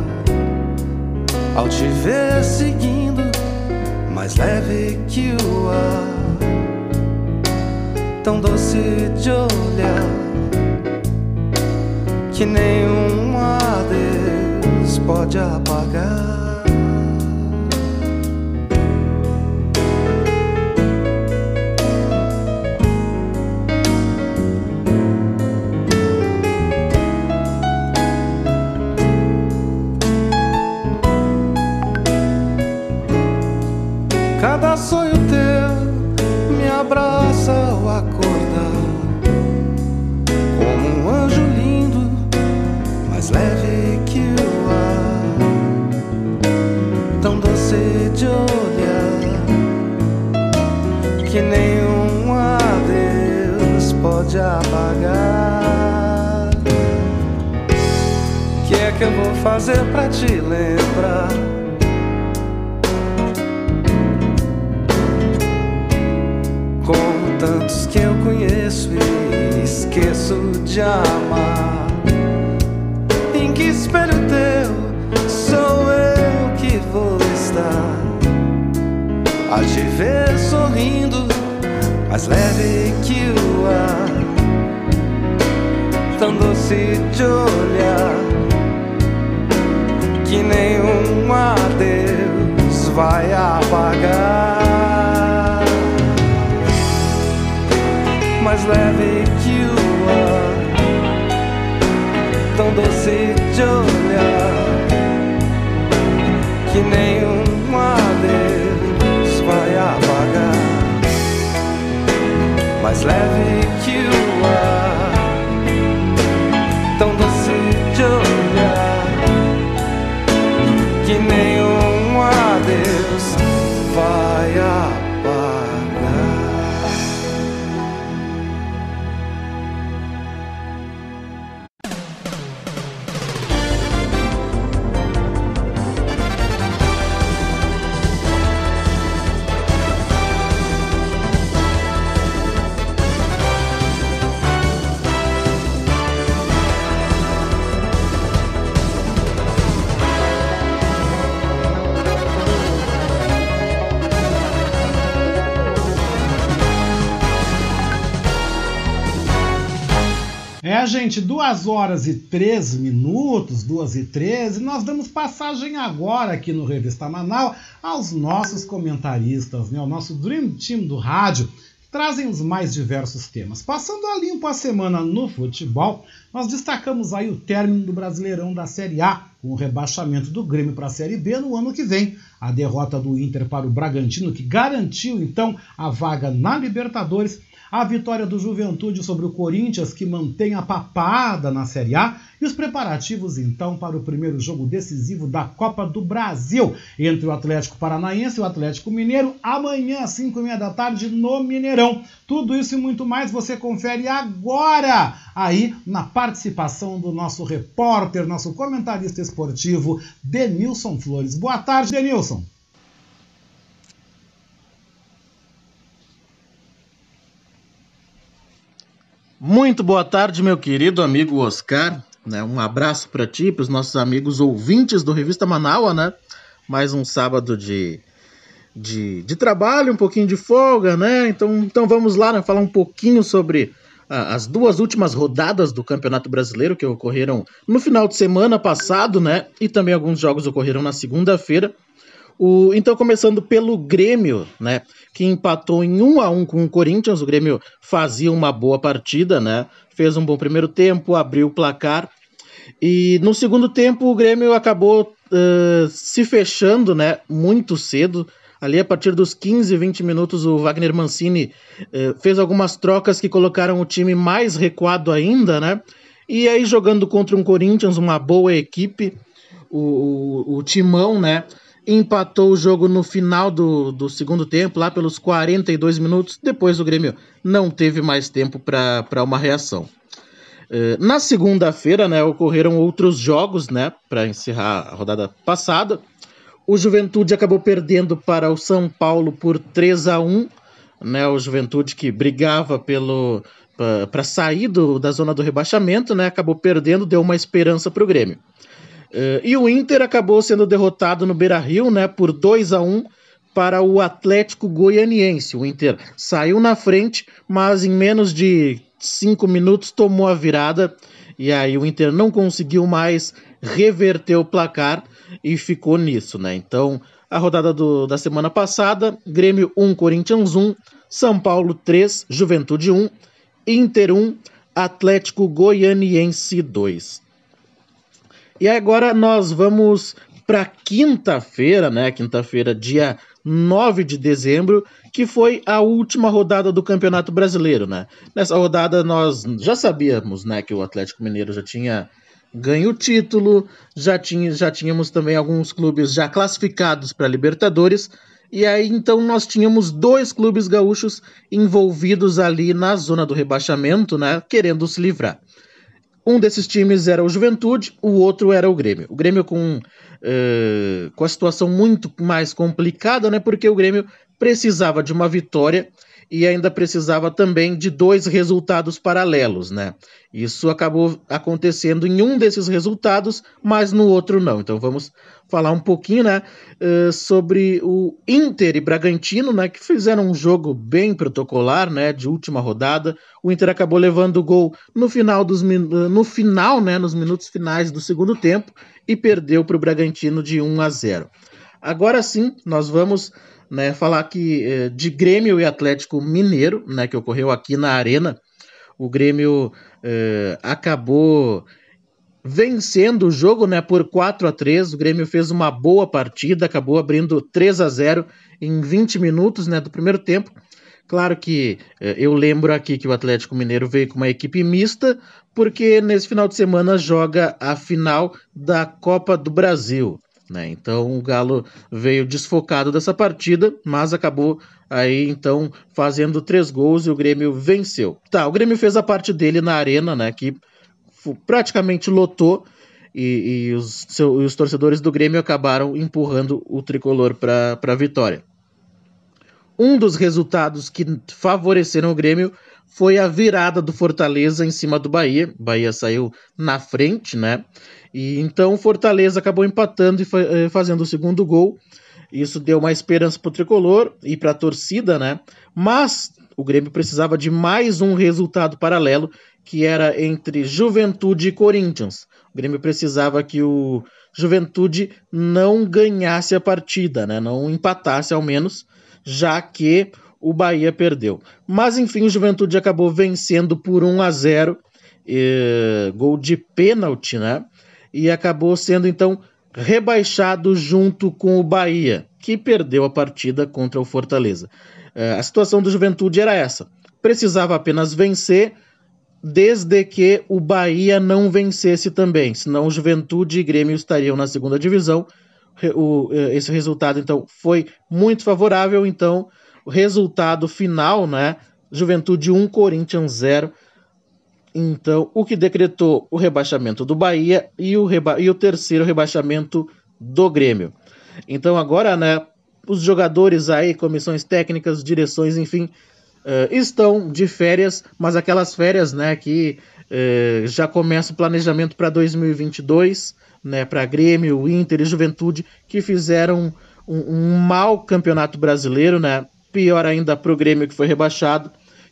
Ao te ver seguindo, mais leve que o ar, tão doce de olhar, que nenhum adeus pode apagar. já sonho teu me abraça ao acordar como um anjo lindo, mais leve que o ar, tão doce de olhar que nenhum adeus pode apagar. O que é que eu vou fazer pra te lembrar? Tantos que eu conheço e esqueço de amar. Em que espelho teu sou eu que vou estar? A te ver sorrindo, mais leve que o ar, tão doce de olhar, que nenhum adeus vai apagar. Mais leve que o ar, tão doce de olhar, que nenhum adeus vai apagar. Mais leve que o ar, tão doce de olhar, que nenhum É, gente, 2 horas e 13 minutos, 2 e 13, nós damos passagem agora aqui no Revista Manaus aos nossos comentaristas, né, o nosso Dream Team do rádio, que trazem os mais diversos temas. Passando a limpo a semana no futebol, nós destacamos aí o término do Brasileirão da Série A, com o rebaixamento do Grêmio para a Série B no ano que vem, a derrota do Inter para o Bragantino, que garantiu então a vaga na Libertadores, a vitória do Juventude sobre o Corinthians, que mantém a papada na Série A, e os preparativos então para o primeiro jogo decisivo da Copa do Brasil entre o Atlético Paranaense e o Atlético Mineiro, amanhã às 5 e meia da tarde no Mineirão. Tudo isso e muito mais você confere agora, aí na participação do nosso repórter, nosso comentarista esportivo, Denilson Flores. Boa tarde, Denilson. Muito boa tarde, meu querido amigo Oscar. Né? Um abraço para ti, para os nossos amigos ouvintes do Revista Manaua, né? Mais um sábado de, de, de, trabalho, um pouquinho de folga, né? Então, então vamos lá, né? Falar um pouquinho sobre ah, as duas últimas rodadas do Campeonato Brasileiro que ocorreram no final de semana passado, né? E também alguns jogos ocorreram na segunda-feira. O, então, começando pelo Grêmio, né? Que empatou em 1 a 1 com o Corinthians. O Grêmio fazia uma boa partida, né? Fez um bom primeiro tempo, abriu o placar. E no segundo tempo, o Grêmio acabou uh, se fechando, né? Muito cedo. Ali, a partir dos 15, 20 minutos, o Wagner Mancini fez algumas trocas que colocaram o time mais recuado ainda, né? E aí, jogando contra um Corinthians, uma boa equipe, o, o, o Timão, né? Empatou o jogo no final do, do segundo tempo, lá pelos 42 minutos. Depois o Grêmio não teve mais tempo para uma reação. Uh, na segunda-feira, né, ocorreram outros jogos, né, para encerrar a rodada passada. O Juventude acabou perdendo para o São Paulo por 3 a 1, né, o Juventude que brigava pelo para sair do, da zona do rebaixamento, né, acabou perdendo, deu uma esperança para o Grêmio. Uh, e o Inter acabou sendo derrotado no Beira Rio né, por 2 a 1 para o Atlético Goianiense. O Inter saiu na frente, mas em menos de cinco minutos tomou a virada. E aí o Inter não conseguiu mais reverter o placar e ficou nisso, né? Então, a rodada do, da semana passada, Grêmio 1, Corinthians 1, São Paulo 3, Juventude 1, Inter 1, Atlético Goianiense 2. E agora nós vamos para quinta-feira, né? Quinta-feira, dia 9 de dezembro, que foi a última rodada do Campeonato Brasileiro, né? Nessa rodada nós já sabíamos, né, que o Atlético Mineiro já tinha ganho o título, já, tinha, já tínhamos também alguns clubes já classificados para Libertadores, e aí então nós tínhamos dois clubes gaúchos envolvidos ali na zona do rebaixamento, né, querendo se livrar. Um desses times era o Juventude, o outro era o Grêmio. O Grêmio com, uh, com a situação muito mais complicada, né? Porque o Grêmio precisava de uma vitória e ainda precisava também de dois resultados paralelos, né? Isso acabou acontecendo em um desses resultados, mas no outro não. Então vamos falar um pouquinho, né, uh, sobre o Inter e Bragantino, né, que fizeram um jogo bem protocolar, né, de última rodada. O Inter acabou levando o gol no final dos no final, né, nos minutos finais do segundo tempo e perdeu para o Bragantino de 1 a 0. Agora sim, nós vamos né, falar aqui eh, de Grêmio e Atlético Mineiro, né, que ocorreu aqui na Arena. O Grêmio eh, acabou vencendo o jogo né, por 4 a 3 O Grêmio fez uma boa partida, acabou abrindo 3 a 0 em 20 minutos né, do primeiro tempo. Claro que eh, eu lembro aqui que o Atlético Mineiro veio com uma equipe mista, porque nesse final de semana joga a final da Copa do Brasil. Né? Então o Galo veio desfocado dessa partida, mas acabou aí então fazendo três gols e o Grêmio venceu. Tá, o Grêmio fez a parte dele na arena, né? Que praticamente lotou e, e os, seu, os torcedores do Grêmio acabaram empurrando o tricolor para a vitória. Um dos resultados que favoreceram o Grêmio foi a virada do Fortaleza em cima do Bahia. Bahia saiu na frente, né? E então o Fortaleza acabou empatando e eh, fazendo o segundo gol. Isso deu uma esperança para o tricolor e para a torcida, né? Mas o Grêmio precisava de mais um resultado paralelo, que era entre Juventude e Corinthians. O Grêmio precisava que o Juventude não ganhasse a partida, né? Não empatasse ao menos, já que o Bahia perdeu. Mas enfim, o Juventude acabou vencendo por 1 a 0, eh, gol de pênalti, né? E acabou sendo então rebaixado junto com o Bahia, que perdeu a partida contra o Fortaleza. É, a situação do Juventude era essa: precisava apenas vencer, desde que o Bahia não vencesse também, senão o Juventude e Grêmio estariam na segunda divisão. O, é, esse resultado então foi muito favorável, então o resultado final, né? Juventude 1, Corinthians 0 então, o que decretou o rebaixamento do Bahia e o, reba e o terceiro rebaixamento do Grêmio. Então, agora, né, os jogadores aí, comissões técnicas, direções, enfim, uh, estão de férias, mas aquelas férias, né, que uh, já começa o planejamento para 2022, né, para Grêmio, Inter e Juventude, que fizeram um, um mau campeonato brasileiro, né, pior ainda para o Grêmio que foi rebaixado.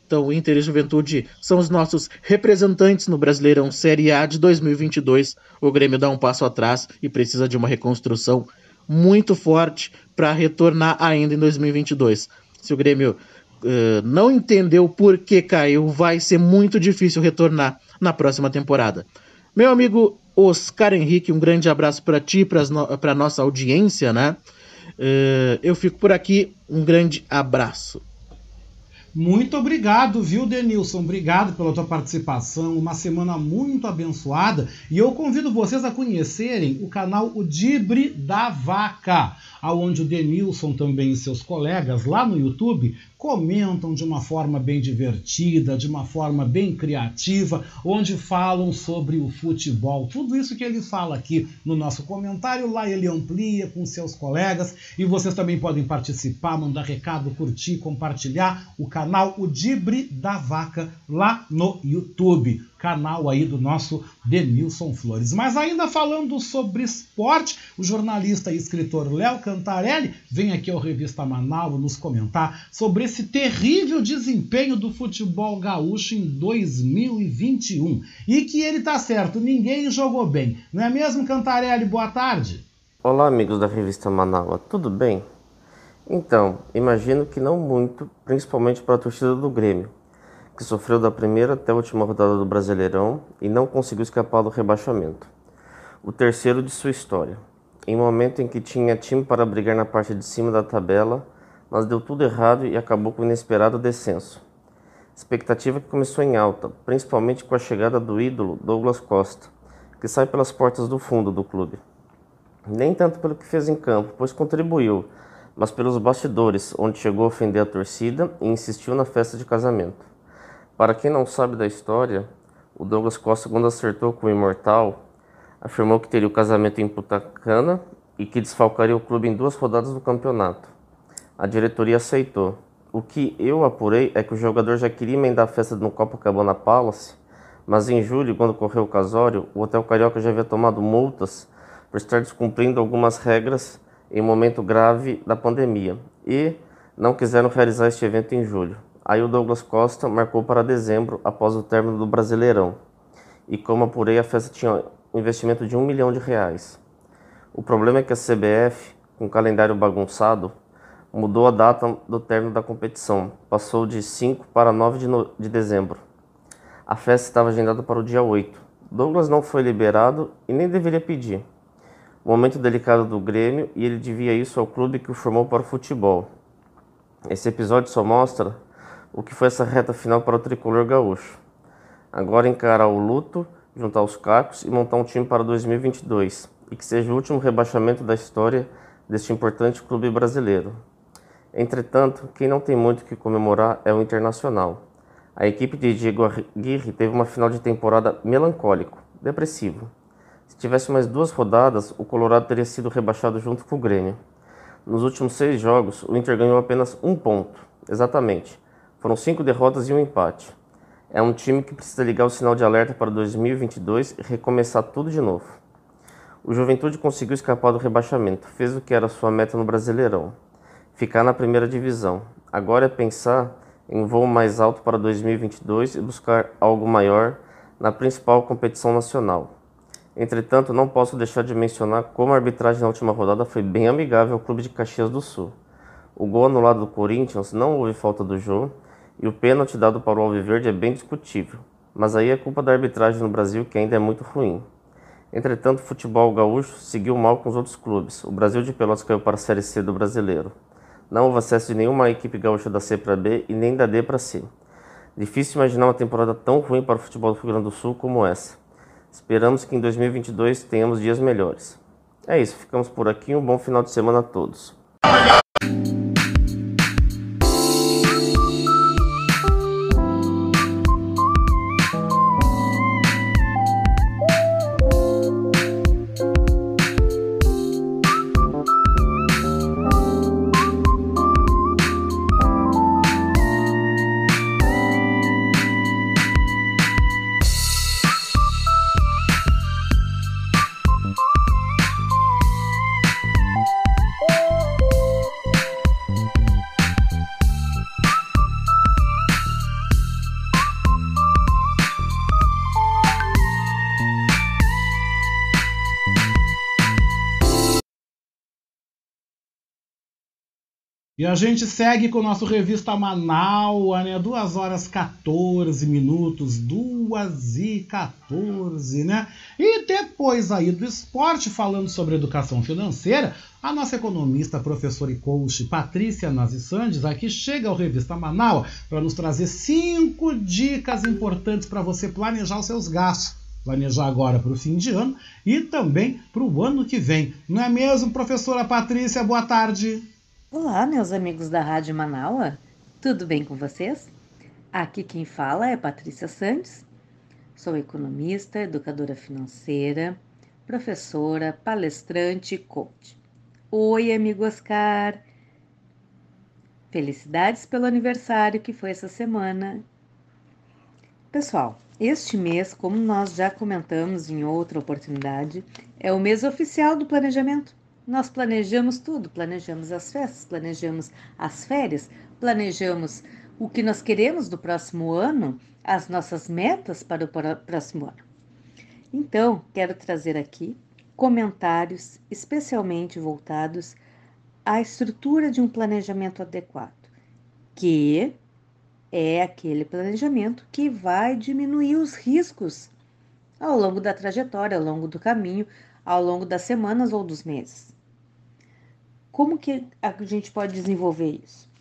Então, o Inter e Juventude são os nossos representantes no Brasileirão Série A de 2022. O Grêmio dá um passo atrás e precisa de uma reconstrução muito forte para retornar ainda em 2022. Se o Grêmio uh, não entendeu por que caiu, vai ser muito difícil retornar na próxima temporada. Meu amigo Oscar Henrique, um grande abraço para ti, para a nossa audiência, né? Uh, eu fico por aqui, um grande abraço. Muito obrigado, viu, Denilson? Obrigado pela tua participação. Uma semana muito abençoada. E eu convido vocês a conhecerem o canal O Dibre da Vaca aonde o Denilson também e seus colegas lá no YouTube comentam de uma forma bem divertida, de uma forma bem criativa, onde falam sobre o futebol. Tudo isso que ele fala aqui no nosso comentário, lá ele amplia com seus colegas e vocês também podem participar, mandar recado, curtir, compartilhar o canal O Dibre da Vaca lá no YouTube canal aí do nosso Denilson Flores. Mas ainda falando sobre esporte, o jornalista e escritor Léo Cantarelli vem aqui ao Revista Manaus nos comentar sobre esse terrível desempenho do futebol gaúcho em 2021. E que ele tá certo, ninguém jogou bem. Não é mesmo, Cantarelli? Boa tarde. Olá, amigos da Revista Manaus, tudo bem? Então, imagino que não muito, principalmente para a torcida do Grêmio que sofreu da primeira até a última rodada do Brasileirão e não conseguiu escapar do rebaixamento. O terceiro de sua história. Em um momento em que tinha time para brigar na parte de cima da tabela, mas deu tudo errado e acabou com o inesperado descenso. Expectativa que começou em alta, principalmente com a chegada do ídolo Douglas Costa, que sai pelas portas do fundo do clube. Nem tanto pelo que fez em campo, pois contribuiu, mas pelos bastidores, onde chegou a ofender a torcida e insistiu na festa de casamento. Para quem não sabe da história, O Douglas Costa, quando acertou com o Imortal, afirmou que teria o casamento em Putacana e que desfalcaria o clube em duas rodadas do campeonato. A diretoria aceitou. O que eu apurei é que o jogador já queria emendar a festa no Copacabana Palace, mas em julho, quando correu o casório, o Hotel Carioca já havia tomado multas por estar descumprindo algumas regras em momento grave da pandemia e não quiseram realizar este evento em julho. Aí o Douglas Costa marcou para dezembro, após o término do Brasileirão. E como apurei, a festa tinha um investimento de um milhão de reais. O problema é que a CBF, com o calendário bagunçado, mudou a data do término da competição. Passou de 5 para 9 de, no... de dezembro. A festa estava agendada para o dia 8. Douglas não foi liberado e nem deveria pedir. Momento delicado do Grêmio e ele devia isso ao clube que o formou para o futebol. Esse episódio só mostra o que foi essa reta final para o tricolor gaúcho. Agora encarar o luto, juntar os cacos e montar um time para 2022 e que seja o último rebaixamento da história deste importante clube brasileiro. Entretanto, quem não tem muito que comemorar é o Internacional. A equipe de Diego Aguirre teve uma final de temporada melancólico, depressivo. Se tivesse mais duas rodadas, o Colorado teria sido rebaixado junto com o Grêmio. Nos últimos seis jogos, o Inter ganhou apenas um ponto, exatamente. Foram cinco derrotas e um empate. É um time que precisa ligar o sinal de alerta para 2022 e recomeçar tudo de novo. O Juventude conseguiu escapar do rebaixamento, fez o que era sua meta no Brasileirão, ficar na primeira divisão. Agora é pensar em um voo mais alto para 2022 e buscar algo maior na principal competição nacional. Entretanto, não posso deixar de mencionar como a arbitragem na última rodada foi bem amigável ao clube de Caxias do Sul. O gol anulado do Corinthians não houve falta do jogo e o pênalti dado para o Alviverde é bem discutível, mas aí é culpa da arbitragem no Brasil que ainda é muito ruim. Entretanto, o futebol gaúcho seguiu mal com os outros clubes. O Brasil de Pelotas caiu para a Série C do Brasileiro. Não houve acesso de nenhuma equipe gaúcha da C para B e nem da D para C. Difícil imaginar uma temporada tão ruim para o futebol do Rio Grande do Sul como essa. Esperamos que em 2022 tenhamos dias melhores. É isso, ficamos por aqui. Um bom final de semana a todos. E a gente segue com o nosso revista Manaus, né? 2 horas 14 minutos, 2 e 14, né? E depois aí do esporte, falando sobre educação financeira, a nossa economista, professora e coach Patrícia Nazi Sandes aqui chega ao Revista Manaus para nos trazer cinco dicas importantes para você planejar os seus gastos. Planejar agora para o fim de ano e também para o ano que vem. Não é mesmo, professora Patrícia? Boa tarde. Olá, meus amigos da Rádio Manaua, tudo bem com vocês? Aqui quem fala é Patrícia Santos, sou economista, educadora financeira, professora, palestrante e coach. Oi, amigo Oscar! Felicidades pelo aniversário que foi essa semana. Pessoal, este mês, como nós já comentamos em outra oportunidade, é o mês oficial do planejamento. Nós planejamos tudo, planejamos as festas, planejamos as férias, planejamos o que nós queremos do próximo ano, as nossas metas para o próximo ano. Então, quero trazer aqui comentários especialmente voltados à estrutura de um planejamento adequado, que é aquele planejamento que vai diminuir os riscos ao longo da trajetória, ao longo do caminho, ao longo das semanas ou dos meses. Como que a gente pode desenvolver isso?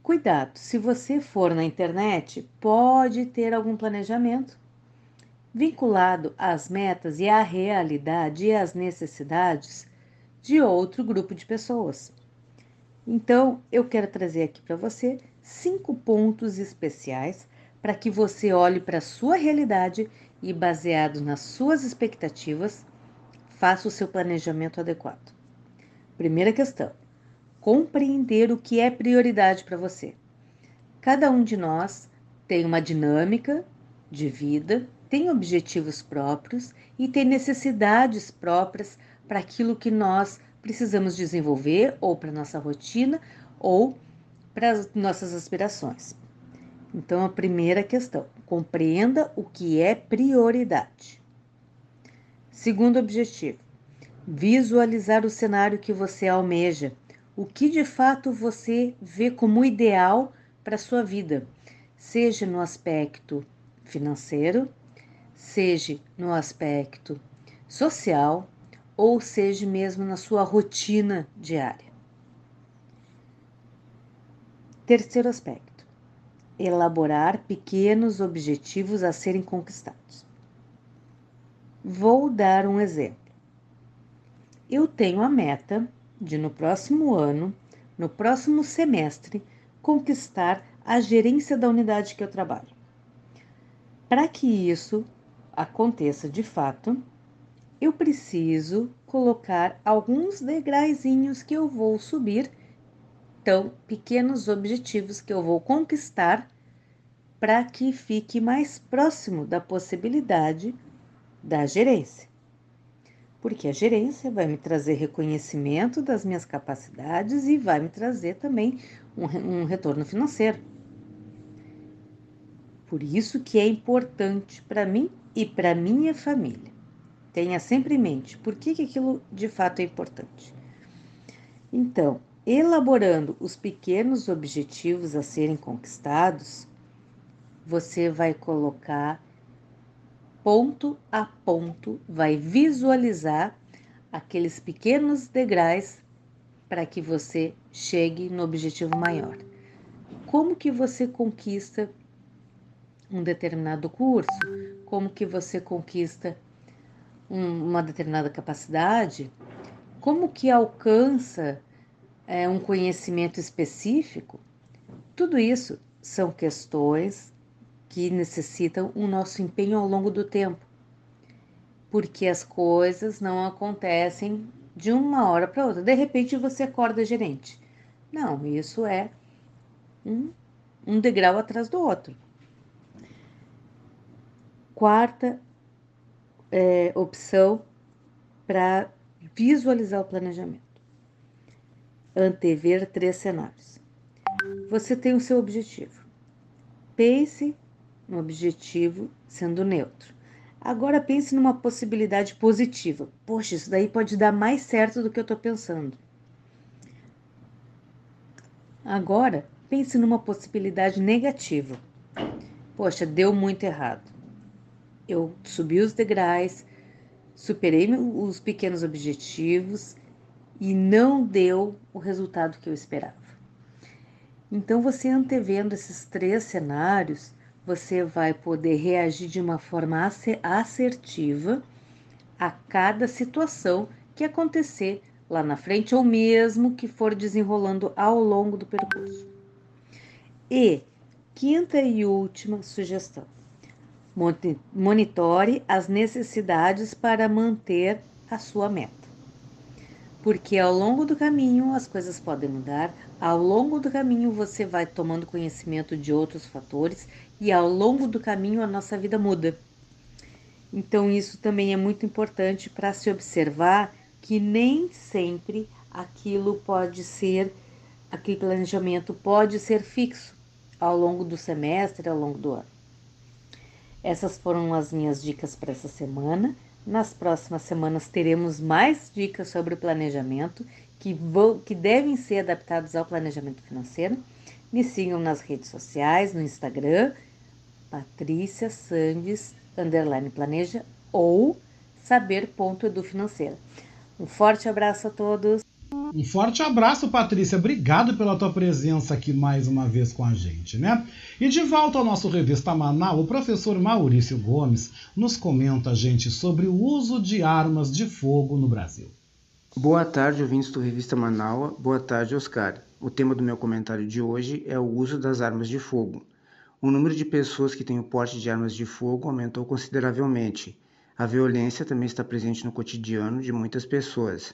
Cuidado, se você for na internet, pode ter algum planejamento vinculado às metas e à realidade e às necessidades de outro grupo de pessoas. Então, eu quero trazer aqui para você cinco pontos especiais para que você olhe para a sua realidade e, baseado nas suas expectativas, faça o seu planejamento adequado. Primeira questão: compreender o que é prioridade para você. Cada um de nós tem uma dinâmica de vida, tem objetivos próprios e tem necessidades próprias para aquilo que nós precisamos desenvolver ou para nossa rotina ou para as nossas aspirações. Então, a primeira questão: compreenda o que é prioridade. Segundo objetivo: visualizar o cenário que você almeja, o que de fato você vê como ideal para a sua vida, seja no aspecto financeiro, seja no aspecto social ou seja mesmo na sua rotina diária. Terceiro aspecto: elaborar pequenos objetivos a serem conquistados. Vou dar um exemplo. Eu tenho a meta de, no próximo ano, no próximo semestre, conquistar a gerência da unidade que eu trabalho. Para que isso aconteça de fato, eu preciso colocar alguns degraizinhos que eu vou subir, então, pequenos objetivos que eu vou conquistar para que fique mais próximo da possibilidade da gerência. Porque a gerência vai me trazer reconhecimento das minhas capacidades e vai me trazer também um, um retorno financeiro. Por isso que é importante para mim e para minha família. Tenha sempre em mente por que, que aquilo de fato é importante. Então, elaborando os pequenos objetivos a serem conquistados, você vai colocar ponto a ponto, vai visualizar aqueles pequenos degraus para que você chegue no objetivo maior. Como que você conquista um determinado curso? Como que você conquista um, uma determinada capacidade, como que alcança é, um conhecimento específico, tudo isso são questões que necessitam o nosso empenho ao longo do tempo, porque as coisas não acontecem de uma hora para outra. De repente você acorda gerente. Não, isso é um, um degrau atrás do outro. Quarta é, opção para visualizar o planejamento. Antever três cenários. Você tem o seu objetivo. Pense no objetivo sendo neutro. Agora pense numa possibilidade positiva. Poxa, isso daí pode dar mais certo do que eu estou pensando. Agora pense numa possibilidade negativa. Poxa, deu muito errado eu subi os degraus, superei os pequenos objetivos e não deu o resultado que eu esperava. Então, você antevendo esses três cenários, você vai poder reagir de uma forma assertiva a cada situação que acontecer lá na frente ou mesmo que for desenrolando ao longo do percurso. E quinta e última sugestão: Monitore as necessidades para manter a sua meta. Porque ao longo do caminho as coisas podem mudar, ao longo do caminho você vai tomando conhecimento de outros fatores e ao longo do caminho a nossa vida muda. Então, isso também é muito importante para se observar que nem sempre aquilo pode ser, aquele planejamento pode ser fixo ao longo do semestre, ao longo do ano. Essas foram as minhas dicas para essa semana. Nas próximas semanas teremos mais dicas sobre o planejamento que, vão, que devem ser adaptados ao planejamento financeiro. Me sigam nas redes sociais, no Instagram, Patrícia Sandes, underline planeja, ou saber.edufinanceira. Um forte abraço a todos. Um forte abraço, Patrícia. Obrigado pela tua presença aqui mais uma vez com a gente, né? E de volta ao nosso Revista Manaus, o professor Maurício Gomes nos comenta, gente, sobre o uso de armas de fogo no Brasil. Boa tarde, ouvintes do Revista Manaus. Boa tarde, Oscar. O tema do meu comentário de hoje é o uso das armas de fogo. O número de pessoas que têm o porte de armas de fogo aumentou consideravelmente. A violência também está presente no cotidiano de muitas pessoas.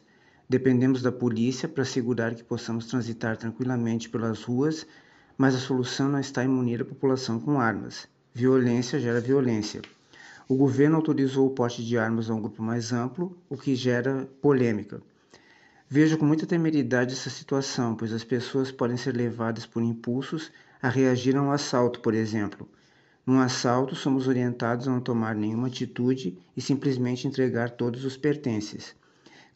Dependemos da polícia para assegurar que possamos transitar tranquilamente pelas ruas, mas a solução não está em munir a população com armas. Violência gera violência. O governo autorizou o porte de armas a um grupo mais amplo, o que gera polêmica. Vejo com muita temeridade essa situação, pois as pessoas podem ser levadas por impulsos a reagir a um assalto, por exemplo. Num assalto, somos orientados a não tomar nenhuma atitude e simplesmente entregar todos os pertences.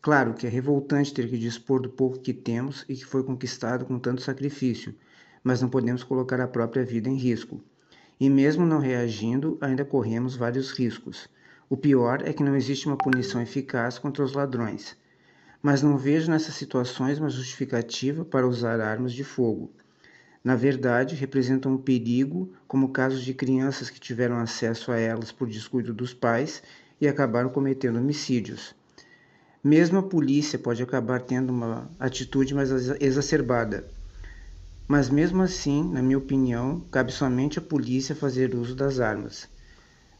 Claro que é revoltante ter que dispor do pouco que temos e que foi conquistado com tanto sacrifício, mas não podemos colocar a própria vida em risco. E mesmo não reagindo, ainda corremos vários riscos. O pior é que não existe uma punição eficaz contra os ladrões mas não vejo nessas situações uma justificativa para usar armas de fogo. Na verdade, representam um perigo, como casos de crianças que tiveram acesso a elas por descuido dos pais e acabaram cometendo homicídios. Mesmo a polícia pode acabar tendo uma atitude mais exacerbada. Mas mesmo assim, na minha opinião, cabe somente à polícia fazer uso das armas.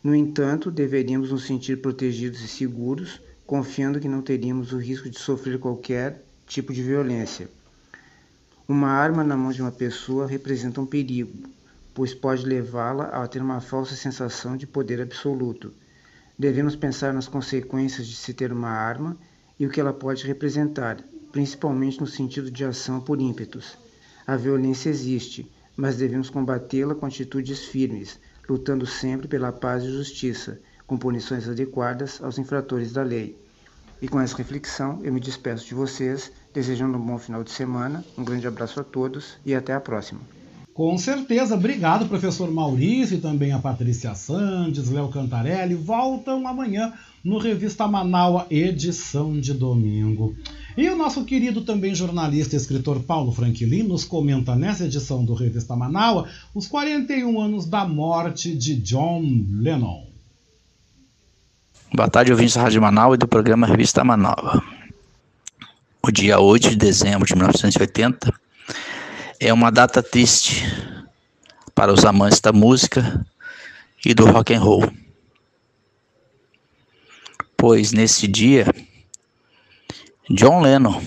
No entanto, deveríamos nos sentir protegidos e seguros confiando que não teríamos o risco de sofrer qualquer tipo de violência. Uma arma na mão de uma pessoa representa um perigo, pois pode levá-la a ter uma falsa sensação de poder absoluto. Devemos pensar nas consequências de se ter uma arma e o que ela pode representar, principalmente no sentido de ação por ímpetos. A violência existe, mas devemos combatê-la com atitudes firmes, lutando sempre pela paz e justiça, com punições adequadas aos infratores da lei. E com essa reflexão, eu me despeço de vocês, desejando um bom final de semana, um grande abraço a todos e até a próxima. Com certeza, obrigado, professor Maurício e também a Patrícia Sandes, Léo Cantarelli. Voltam amanhã no Revista Manaua, edição de domingo. E o nosso querido também jornalista e escritor Paulo Franklin nos comenta nessa edição do Revista Manaua os 41 anos da morte de John Lennon. Boa tarde, ouvintes da Rádio Manaus e do programa Revista Manaus. O dia 8 de dezembro de 1980 é uma data triste para os amantes da música e do rock and roll. Pois nesse dia John Lennon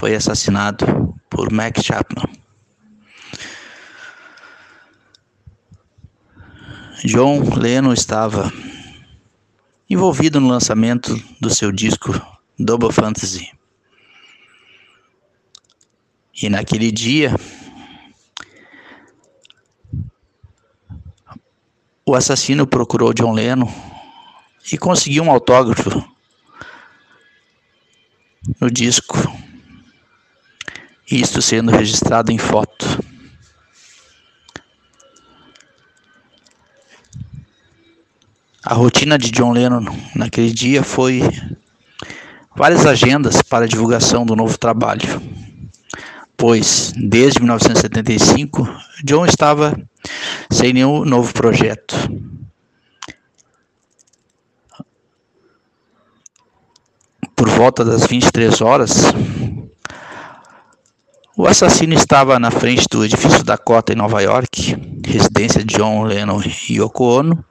foi assassinado por Mac Chapman. John Lennon estava envolvido no lançamento do seu disco Double Fantasy. E naquele dia, o assassino procurou John Lennon e conseguiu um autógrafo no disco, isto sendo registrado em foto. A rotina de John Lennon naquele dia foi várias agendas para a divulgação do novo trabalho, pois desde 1975 John estava sem nenhum novo projeto. Por volta das 23 horas, o assassino estava na frente do edifício Dakota em Nova York, residência de John Lennon e Yoko Ono,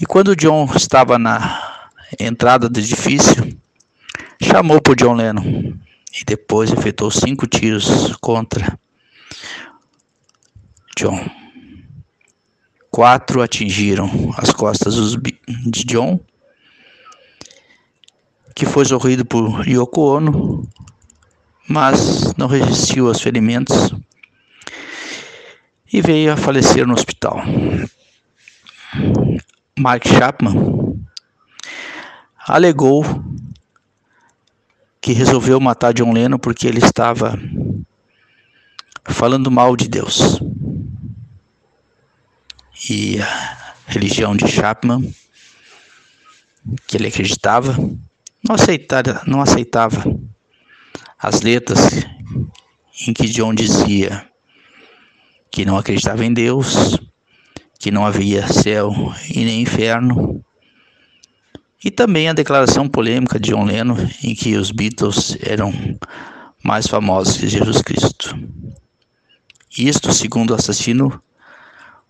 e quando John estava na entrada do edifício, chamou por John Lennon e depois efetuou cinco tiros contra John. Quatro atingiram as costas de John, que foi sorrido por Yoko Ono, mas não resistiu aos ferimentos e veio a falecer no hospital. Mark Chapman alegou que resolveu matar John Lennon porque ele estava falando mal de Deus. E a religião de Chapman, que ele acreditava, não aceitava, não aceitava as letras em que John dizia que não acreditava em Deus, que não havia céu e nem inferno. E também a declaração polêmica de John Lennon em que os Beatles eram mais famosos que Jesus Cristo. Isto, segundo o assassino,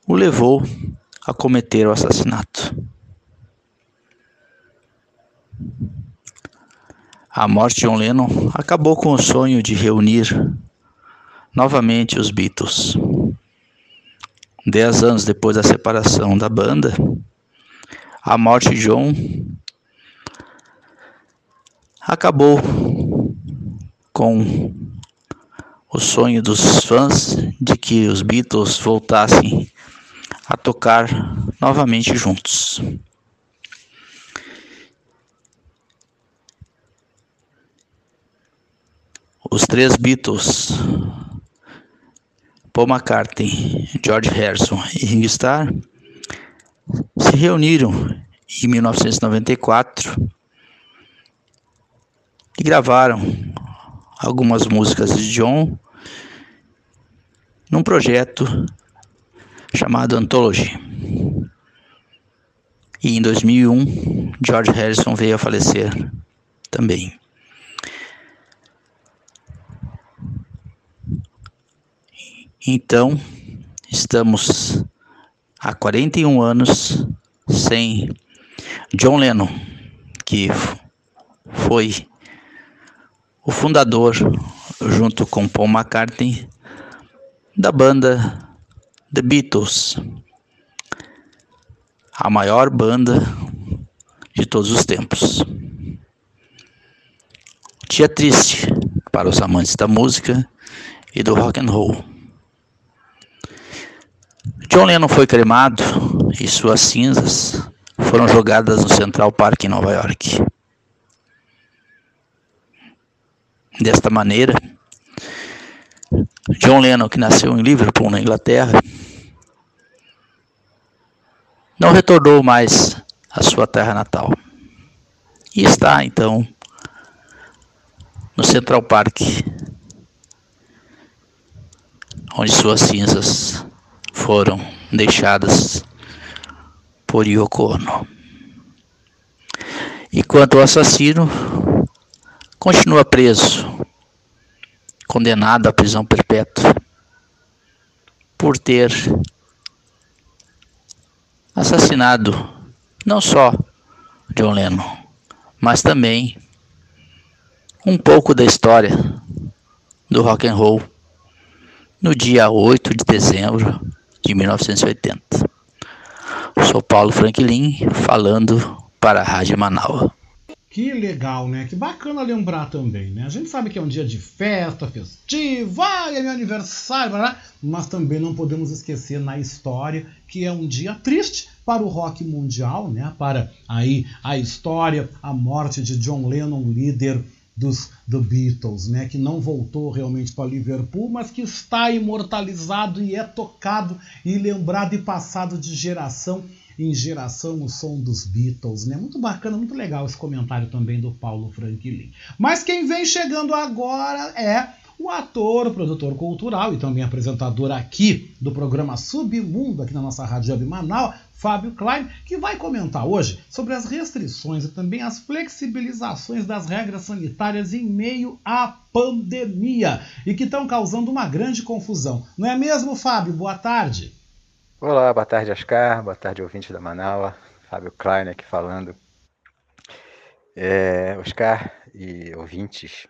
o levou a cometer o assassinato. A morte de John Lennon acabou com o sonho de reunir novamente os Beatles. Dez anos depois da separação da banda, a morte de John acabou com o sonho dos fãs de que os Beatles voltassem a tocar novamente juntos. Os três Beatles, Paul McCartney, George Harrison e Ringo Starr, se reuniram em 1994 e gravaram algumas músicas de John num projeto chamado Anthology. E em 2001, George Harrison veio a falecer também. Então, estamos há 41 anos sem John Lennon, que foi o fundador, junto com Paul McCartney, da banda The Beatles, a maior banda de todos os tempos. Dia triste para os amantes da música e do rock and roll. John Lennon foi cremado e suas cinzas foram jogadas no Central Park em Nova York. Desta maneira, John Lennon, que nasceu em Liverpool, na Inglaterra, não retornou mais à sua terra natal. E está, então, no Central Park, onde suas cinzas foram deixadas por Yoko Ono. E quanto ao assassino, continua preso, condenado à prisão perpétua, por ter assassinado não só John Lennon, mas também um pouco da história do rock and roll no dia 8 de dezembro de 1980. Sou Paulo Franklin, falando para a Rádio Manaus. Que legal, né? Que bacana lembrar também, né? A gente sabe que é um dia de festa, festivo, ai, é meu aniversário, mas também não podemos esquecer na história que é um dia triste para o rock mundial, né? Para aí a história, a morte de John Lennon, líder dos The Beatles, né, que não voltou realmente para Liverpool, mas que está imortalizado e é tocado e lembrado e passado de geração em geração o som dos Beatles, né? Muito bacana, muito legal esse comentário também do Paulo Franklin. Mas quem vem chegando agora é o ator, produtor cultural e também apresentador aqui do programa Submundo, aqui na nossa Rádio Web Manaus, Fábio Klein, que vai comentar hoje sobre as restrições e também as flexibilizações das regras sanitárias em meio à pandemia e que estão causando uma grande confusão. Não é mesmo, Fábio? Boa tarde. Olá, boa tarde, Ascar. Boa tarde, ouvintes da Manaus. Fábio Klein aqui falando. É, Oscar e ouvintes,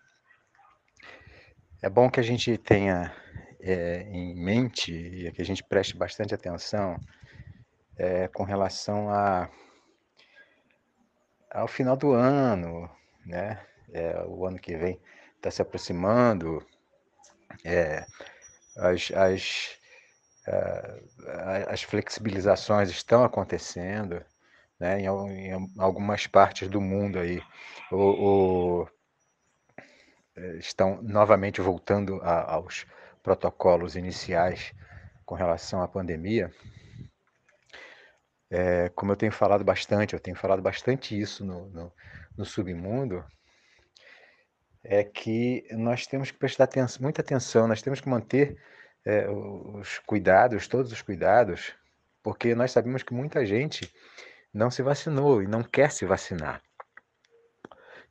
é bom que a gente tenha é, em mente e que a gente preste bastante atenção é, com relação a, ao final do ano, né? É, o ano que vem está se aproximando, é, as, as, as flexibilizações estão acontecendo né, em, em, algumas partes do mundo aí. O, o, estão novamente voltando a, aos protocolos iniciais com relação à pandemia. É, como eu tenho falado bastante, eu tenho falado bastante isso no, no, no submundo, é que nós temos que prestar atenção, muita atenção, nós temos que manter é, os cuidados, todos os cuidados, porque nós sabemos que muita gente não se vacinou e não quer se vacinar.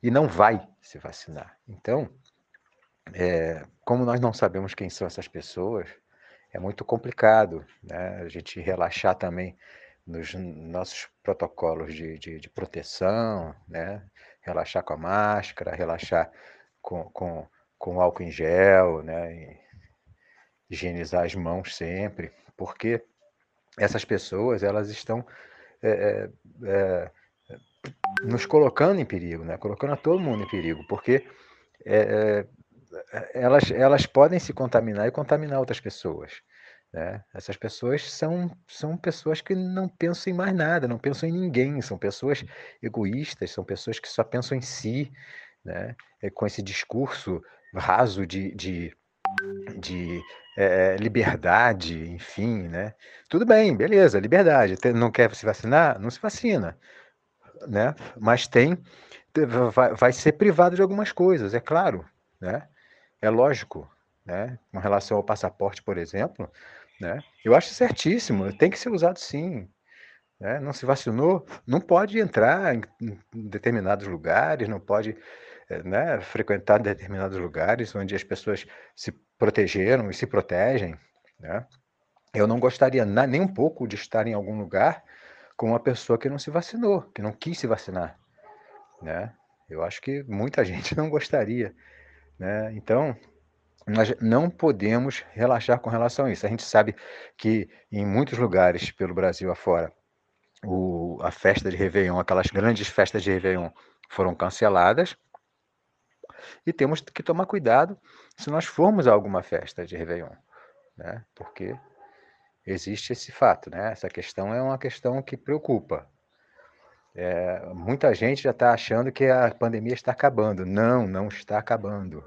E não vai se vacinar. Então, é, como nós não sabemos quem são essas pessoas, é muito complicado, né? A gente relaxar também nos nossos protocolos de, de, de proteção, né? Relaxar com a máscara, relaxar com, com, com álcool em gel, né? E higienizar as mãos sempre, porque essas pessoas elas estão é, é, nos colocando em perigo, né? colocando a todo mundo em perigo, porque é, elas, elas podem se contaminar e contaminar outras pessoas. Né? Essas pessoas são, são pessoas que não pensam em mais nada, não pensam em ninguém, são pessoas egoístas, são pessoas que só pensam em si, né? com esse discurso raso de, de, de é, liberdade, enfim, né? Tudo bem, beleza, liberdade. Não quer se vacinar? Não se vacina, né? Mas tem, vai, vai ser privado de algumas coisas, é claro, né? É lógico, né? Com relação ao passaporte, por exemplo, né? Eu acho certíssimo, tem que ser usado sim. Né? Não se vacinou, não pode entrar em, determinados lugares, não pode eh, né, frequentar determinados lugares onde as pessoas se protegeram e se protegem. Né? Eu não gostaria nem um pouco de estar em algum lugar com uma pessoa que não se vacinou, que não quis se vacinar. Né? Eu acho que muita gente não gostaria. Né? Então, nós não podemos relaxar com relação a isso. A gente sabe que em muitos lugares pelo Brasil afora, o, a festa de Réveillon, aquelas grandes festas de Réveillon foram canceladas, e temos que tomar cuidado se nós formos a alguma festa de Réveillon, né? porque existe esse fato, né? essa questão é uma questão que preocupa. É, muita gente já está achando que a pandemia está acabando. Não, não está acabando.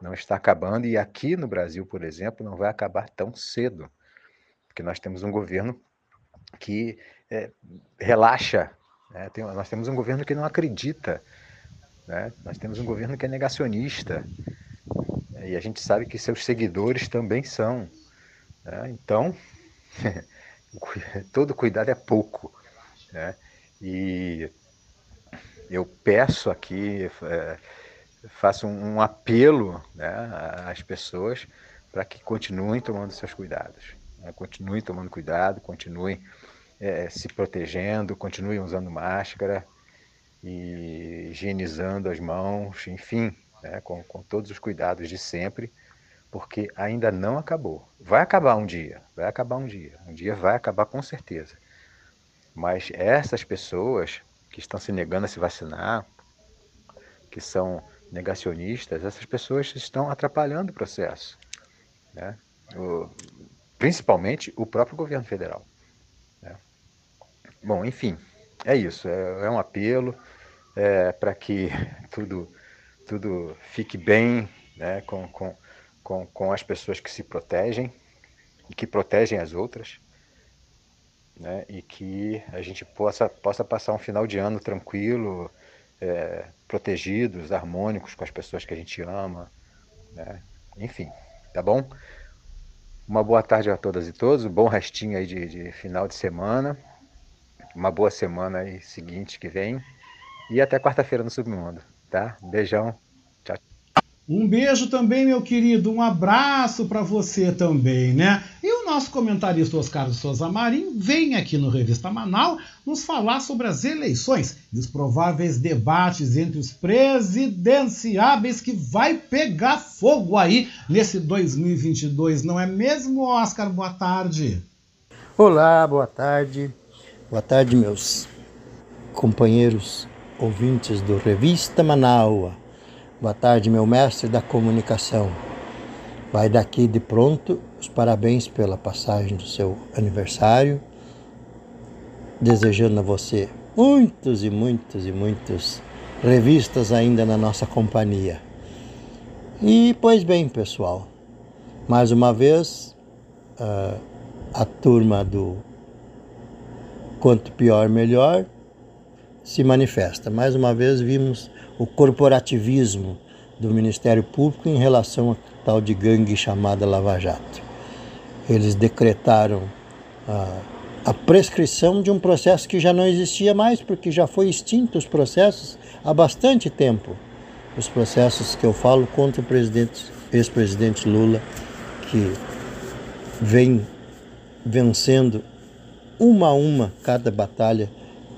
Não está acabando, e aqui no Brasil, por exemplo, não vai acabar tão cedo, porque nós temos um governo que é, relaxa, né? Tem, nós temos um governo que não acredita né? Nós temos um governo que é negacionista e a gente sabe que seus seguidores também são. Né? Então, todo cuidado é pouco. Né? E eu peço aqui, é, faço um apelo né, às pessoas para que continuem tomando seus cuidados. Né? Continuem tomando cuidado, continuem é, se protegendo, continuem usando máscara e higienizando as mãos, enfim, né, com, com todos os cuidados de sempre, porque ainda não acabou. Vai acabar um dia, vai acabar um dia, um dia vai acabar com certeza. Mas essas pessoas que estão se negando a se vacinar, que são negacionistas, essas pessoas estão atrapalhando o processo. Né? O, principalmente o próprio governo federal. Né? Bom, enfim, é isso. É, é um apelo é, para que tudo, tudo fique bem né, com, com, com, com as pessoas que se protegem e que protegem as outras. Né, e que a gente possa, possa passar um final de ano tranquilo, é, protegidos, harmônicos com as pessoas que a gente ama. Né? Enfim, tá bom? Uma boa tarde a todas e todos, um bom restinho aí de, de final de semana, uma boa semana aí seguinte que vem. E até quarta-feira no Submundo, tá? Beijão. Tchau. Um beijo também, meu querido. Um abraço para você também, né? E nosso comentarista Oscar de Souza Marim vem aqui no Revista Manaus nos falar sobre as eleições e os prováveis debates entre os presidenciáveis que vai pegar fogo aí nesse 2022, não é mesmo, Oscar? Boa tarde. Olá, boa tarde. Boa tarde, meus companheiros ouvintes do Revista Manaua. Boa tarde, meu mestre da comunicação. Vai daqui de pronto os parabéns pela passagem do seu aniversário, desejando a você muitos e muitos e muitos revistas ainda na nossa companhia. E pois bem, pessoal, mais uma vez uh, a turma do Quanto Pior Melhor se manifesta. Mais uma vez vimos o corporativismo do Ministério Público em relação a tal de gangue chamada Lava Jato. Eles decretaram a, a prescrição de um processo que já não existia mais, porque já foi extinto os processos há bastante tempo. Os processos que eu falo contra o presidente, ex-presidente Lula, que vem vencendo uma a uma cada batalha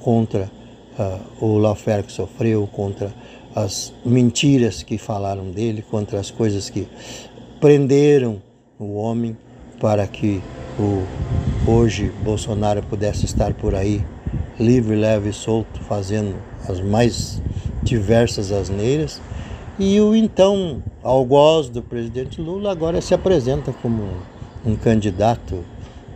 contra uh, o lawfare que sofreu, contra as mentiras que falaram dele, contra as coisas que prenderam o homem para que o hoje Bolsonaro pudesse estar por aí livre, leve e solto, fazendo as mais diversas asneiras. E o então algoz do presidente Lula agora se apresenta como um candidato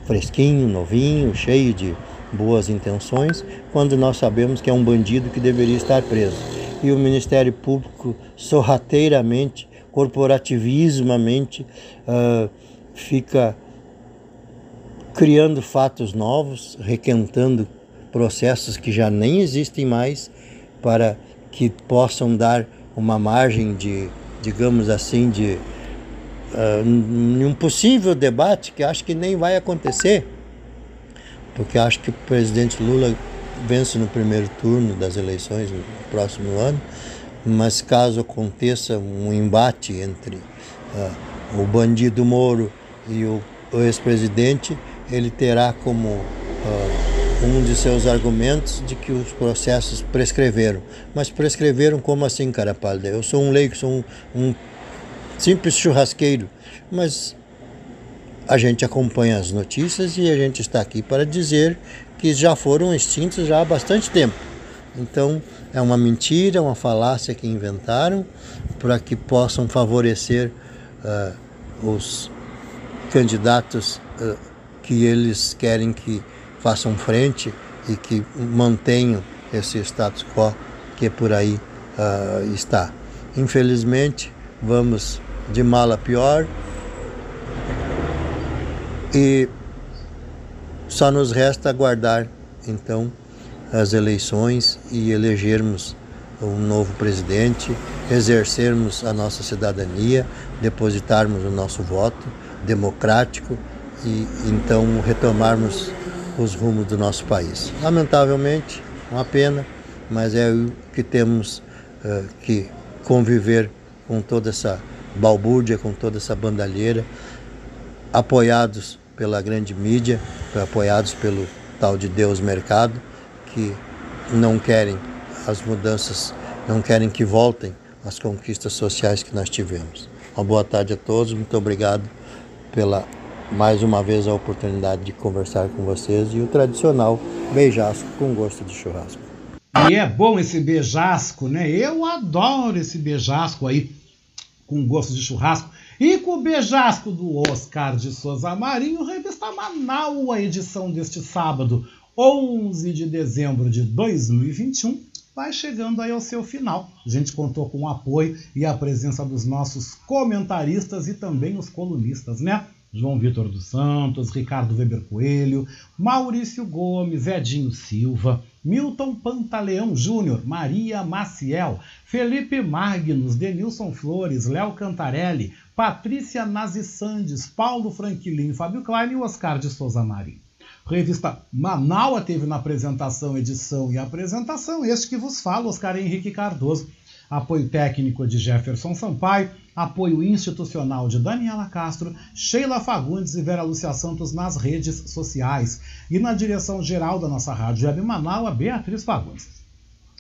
fresquinho, novinho, cheio de boas intenções, quando nós sabemos que é um bandido que deveria estar preso. E o Ministério Público sorrateiramente, corporativismamente, uh, fica criando fatos novos, requentando processos que já nem existem mais, para que possam dar uma margem de, digamos assim, de uh, um possível debate que acho que nem vai acontecer, porque acho que o presidente Lula vence no primeiro turno das eleições no próximo ano, mas caso aconteça um embate entre uh, o bandido Moro e o, o ex-presidente, ele terá como uh, um de seus argumentos de que os processos prescreveram. Mas prescreveram como assim, cara pálida? Eu sou um leigo, sou um, um simples churrasqueiro, mas a gente acompanha as notícias e a gente está aqui para dizer que já foram extintos já há bastante tempo. Então é uma mentira, uma falácia que inventaram para que possam favorecer uh, os candidatos uh, que eles querem que façam frente e que mantenham esse status quo que por aí uh, está. Infelizmente, vamos de mal a pior e só nos resta aguardar então as eleições e elegermos um novo presidente, exercermos a nossa cidadania, depositarmos o nosso voto democrático e então retomarmos os rumos do nosso país. Lamentavelmente, uma pena, mas é o que temos uh, que conviver com toda essa balbúrdia, com toda essa bandalheira, apoiados pela grande mídia, apoiados pelo tal de Deus Mercado, que não querem as mudanças, não querem que voltem as conquistas sociais que nós tivemos. Uma boa tarde a todos, muito obrigado pela mais uma vez a oportunidade de conversar com vocês e o tradicional beijasco com gosto de churrasco. E é bom esse beijasco, né? Eu adoro esse beijasco aí com gosto de churrasco. E com o beijasco do Oscar de Souza Marinho, revista Manaus, a edição deste sábado, 11 de dezembro de 2021, vai chegando aí ao seu final. A gente contou com o apoio e a presença dos nossos comentaristas e também os colunistas, né? João Vitor dos Santos, Ricardo Weber Coelho, Maurício Gomes, Edinho Silva, Milton Pantaleão Júnior, Maria Maciel, Felipe Magnus, Denilson Flores, Léo Cantarelli, Patrícia Nazi Sandes, Paulo Franquilin, Fábio Klein e Oscar de Souza Marinho. Revista Manaua teve na apresentação, edição e apresentação este que vos fala, Oscar Henrique Cardoso. Apoio técnico de Jefferson Sampaio, apoio institucional de Daniela Castro, Sheila Fagundes e Vera Lúcia Santos nas redes sociais. E na direção geral da nossa rádio web Manaus, Beatriz Fagundes.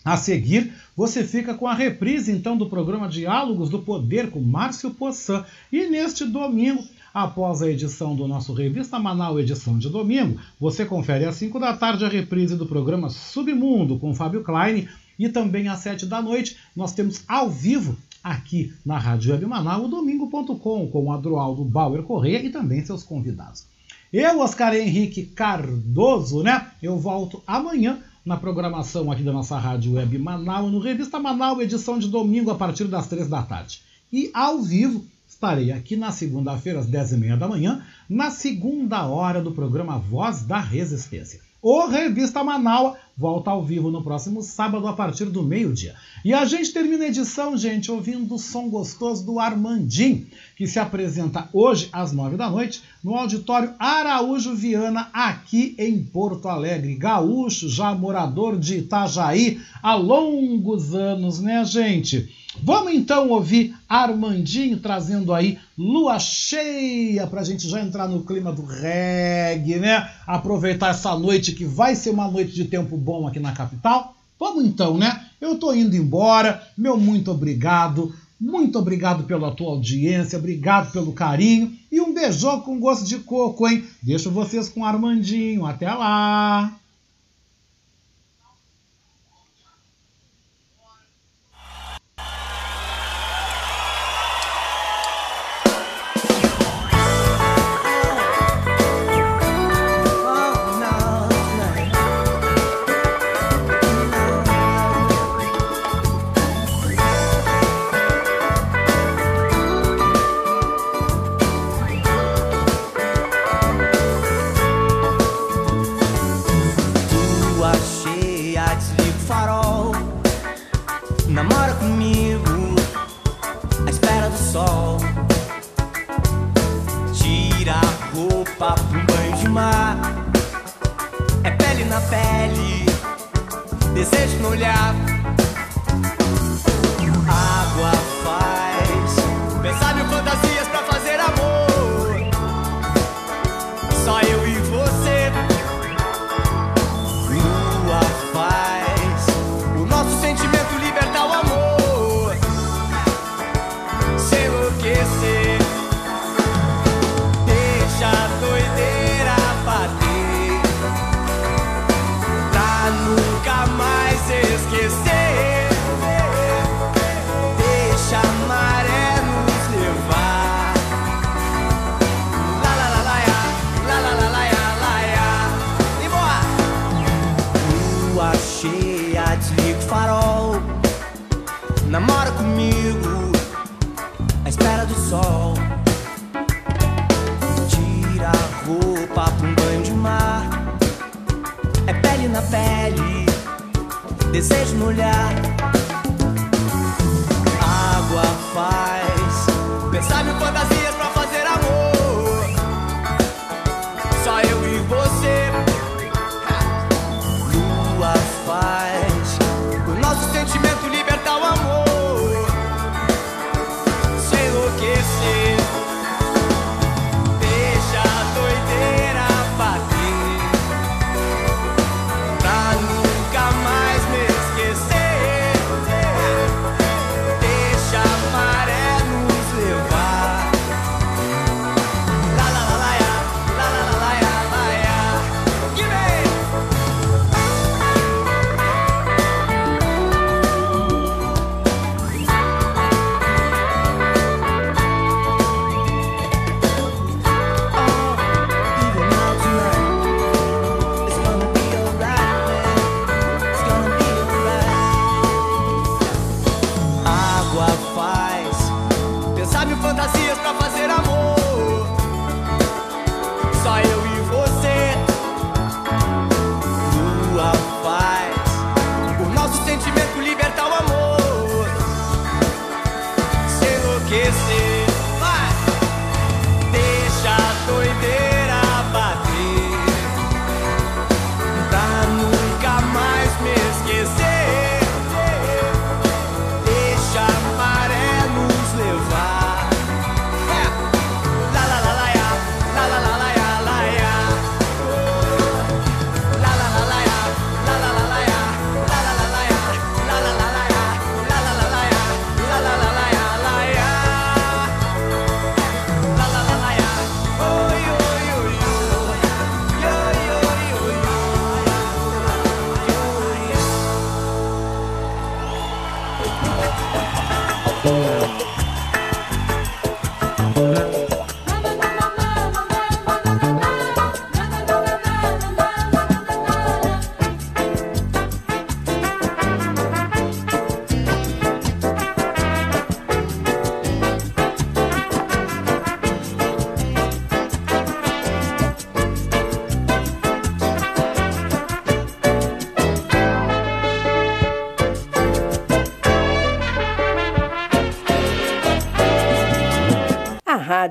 A seguir, você fica com a reprise então do programa Diálogos do Poder com Márcio Poçan. E neste domingo, após a edição do nosso Revista Manaus, edição de domingo, você confere às 5 da tarde a reprise do programa Submundo com Fábio Klein. E também às 7 da noite, nós temos ao vivo aqui na Rádio Web Manaus, domingo.com, com o Adroaldo Bauer Corrêa e também seus convidados. Eu, Oscar Henrique Cardoso, né? Eu volto amanhã na programação aqui da nossa Rádio Web Manaus, no Revista Manaus, edição de domingo a partir das 3 da tarde. E ao vivo estarei aqui na segunda-feira às 10h30 da manhã, na segunda hora do programa Voz da Resistência. O Revista Manaus volta ao vivo no próximo sábado a partir do meio-dia. E a gente termina a edição, gente, ouvindo o som gostoso do Armandim, que se apresenta hoje às nove da noite no auditório Araújo Viana, aqui em Porto Alegre. Gaúcho, já morador de Itajaí há longos anos, né, gente? Vamos então ouvir Armandinho trazendo aí lua cheia para a gente já entrar no clima do reggae, né? Aproveitar essa noite que vai ser uma noite de tempo bom aqui na capital. Vamos então, né? Eu tô indo embora. Meu muito obrigado. Muito obrigado pela tua audiência, obrigado pelo carinho e um beijão com gosto de coco, hein? Deixo vocês com Armandinho. Até lá!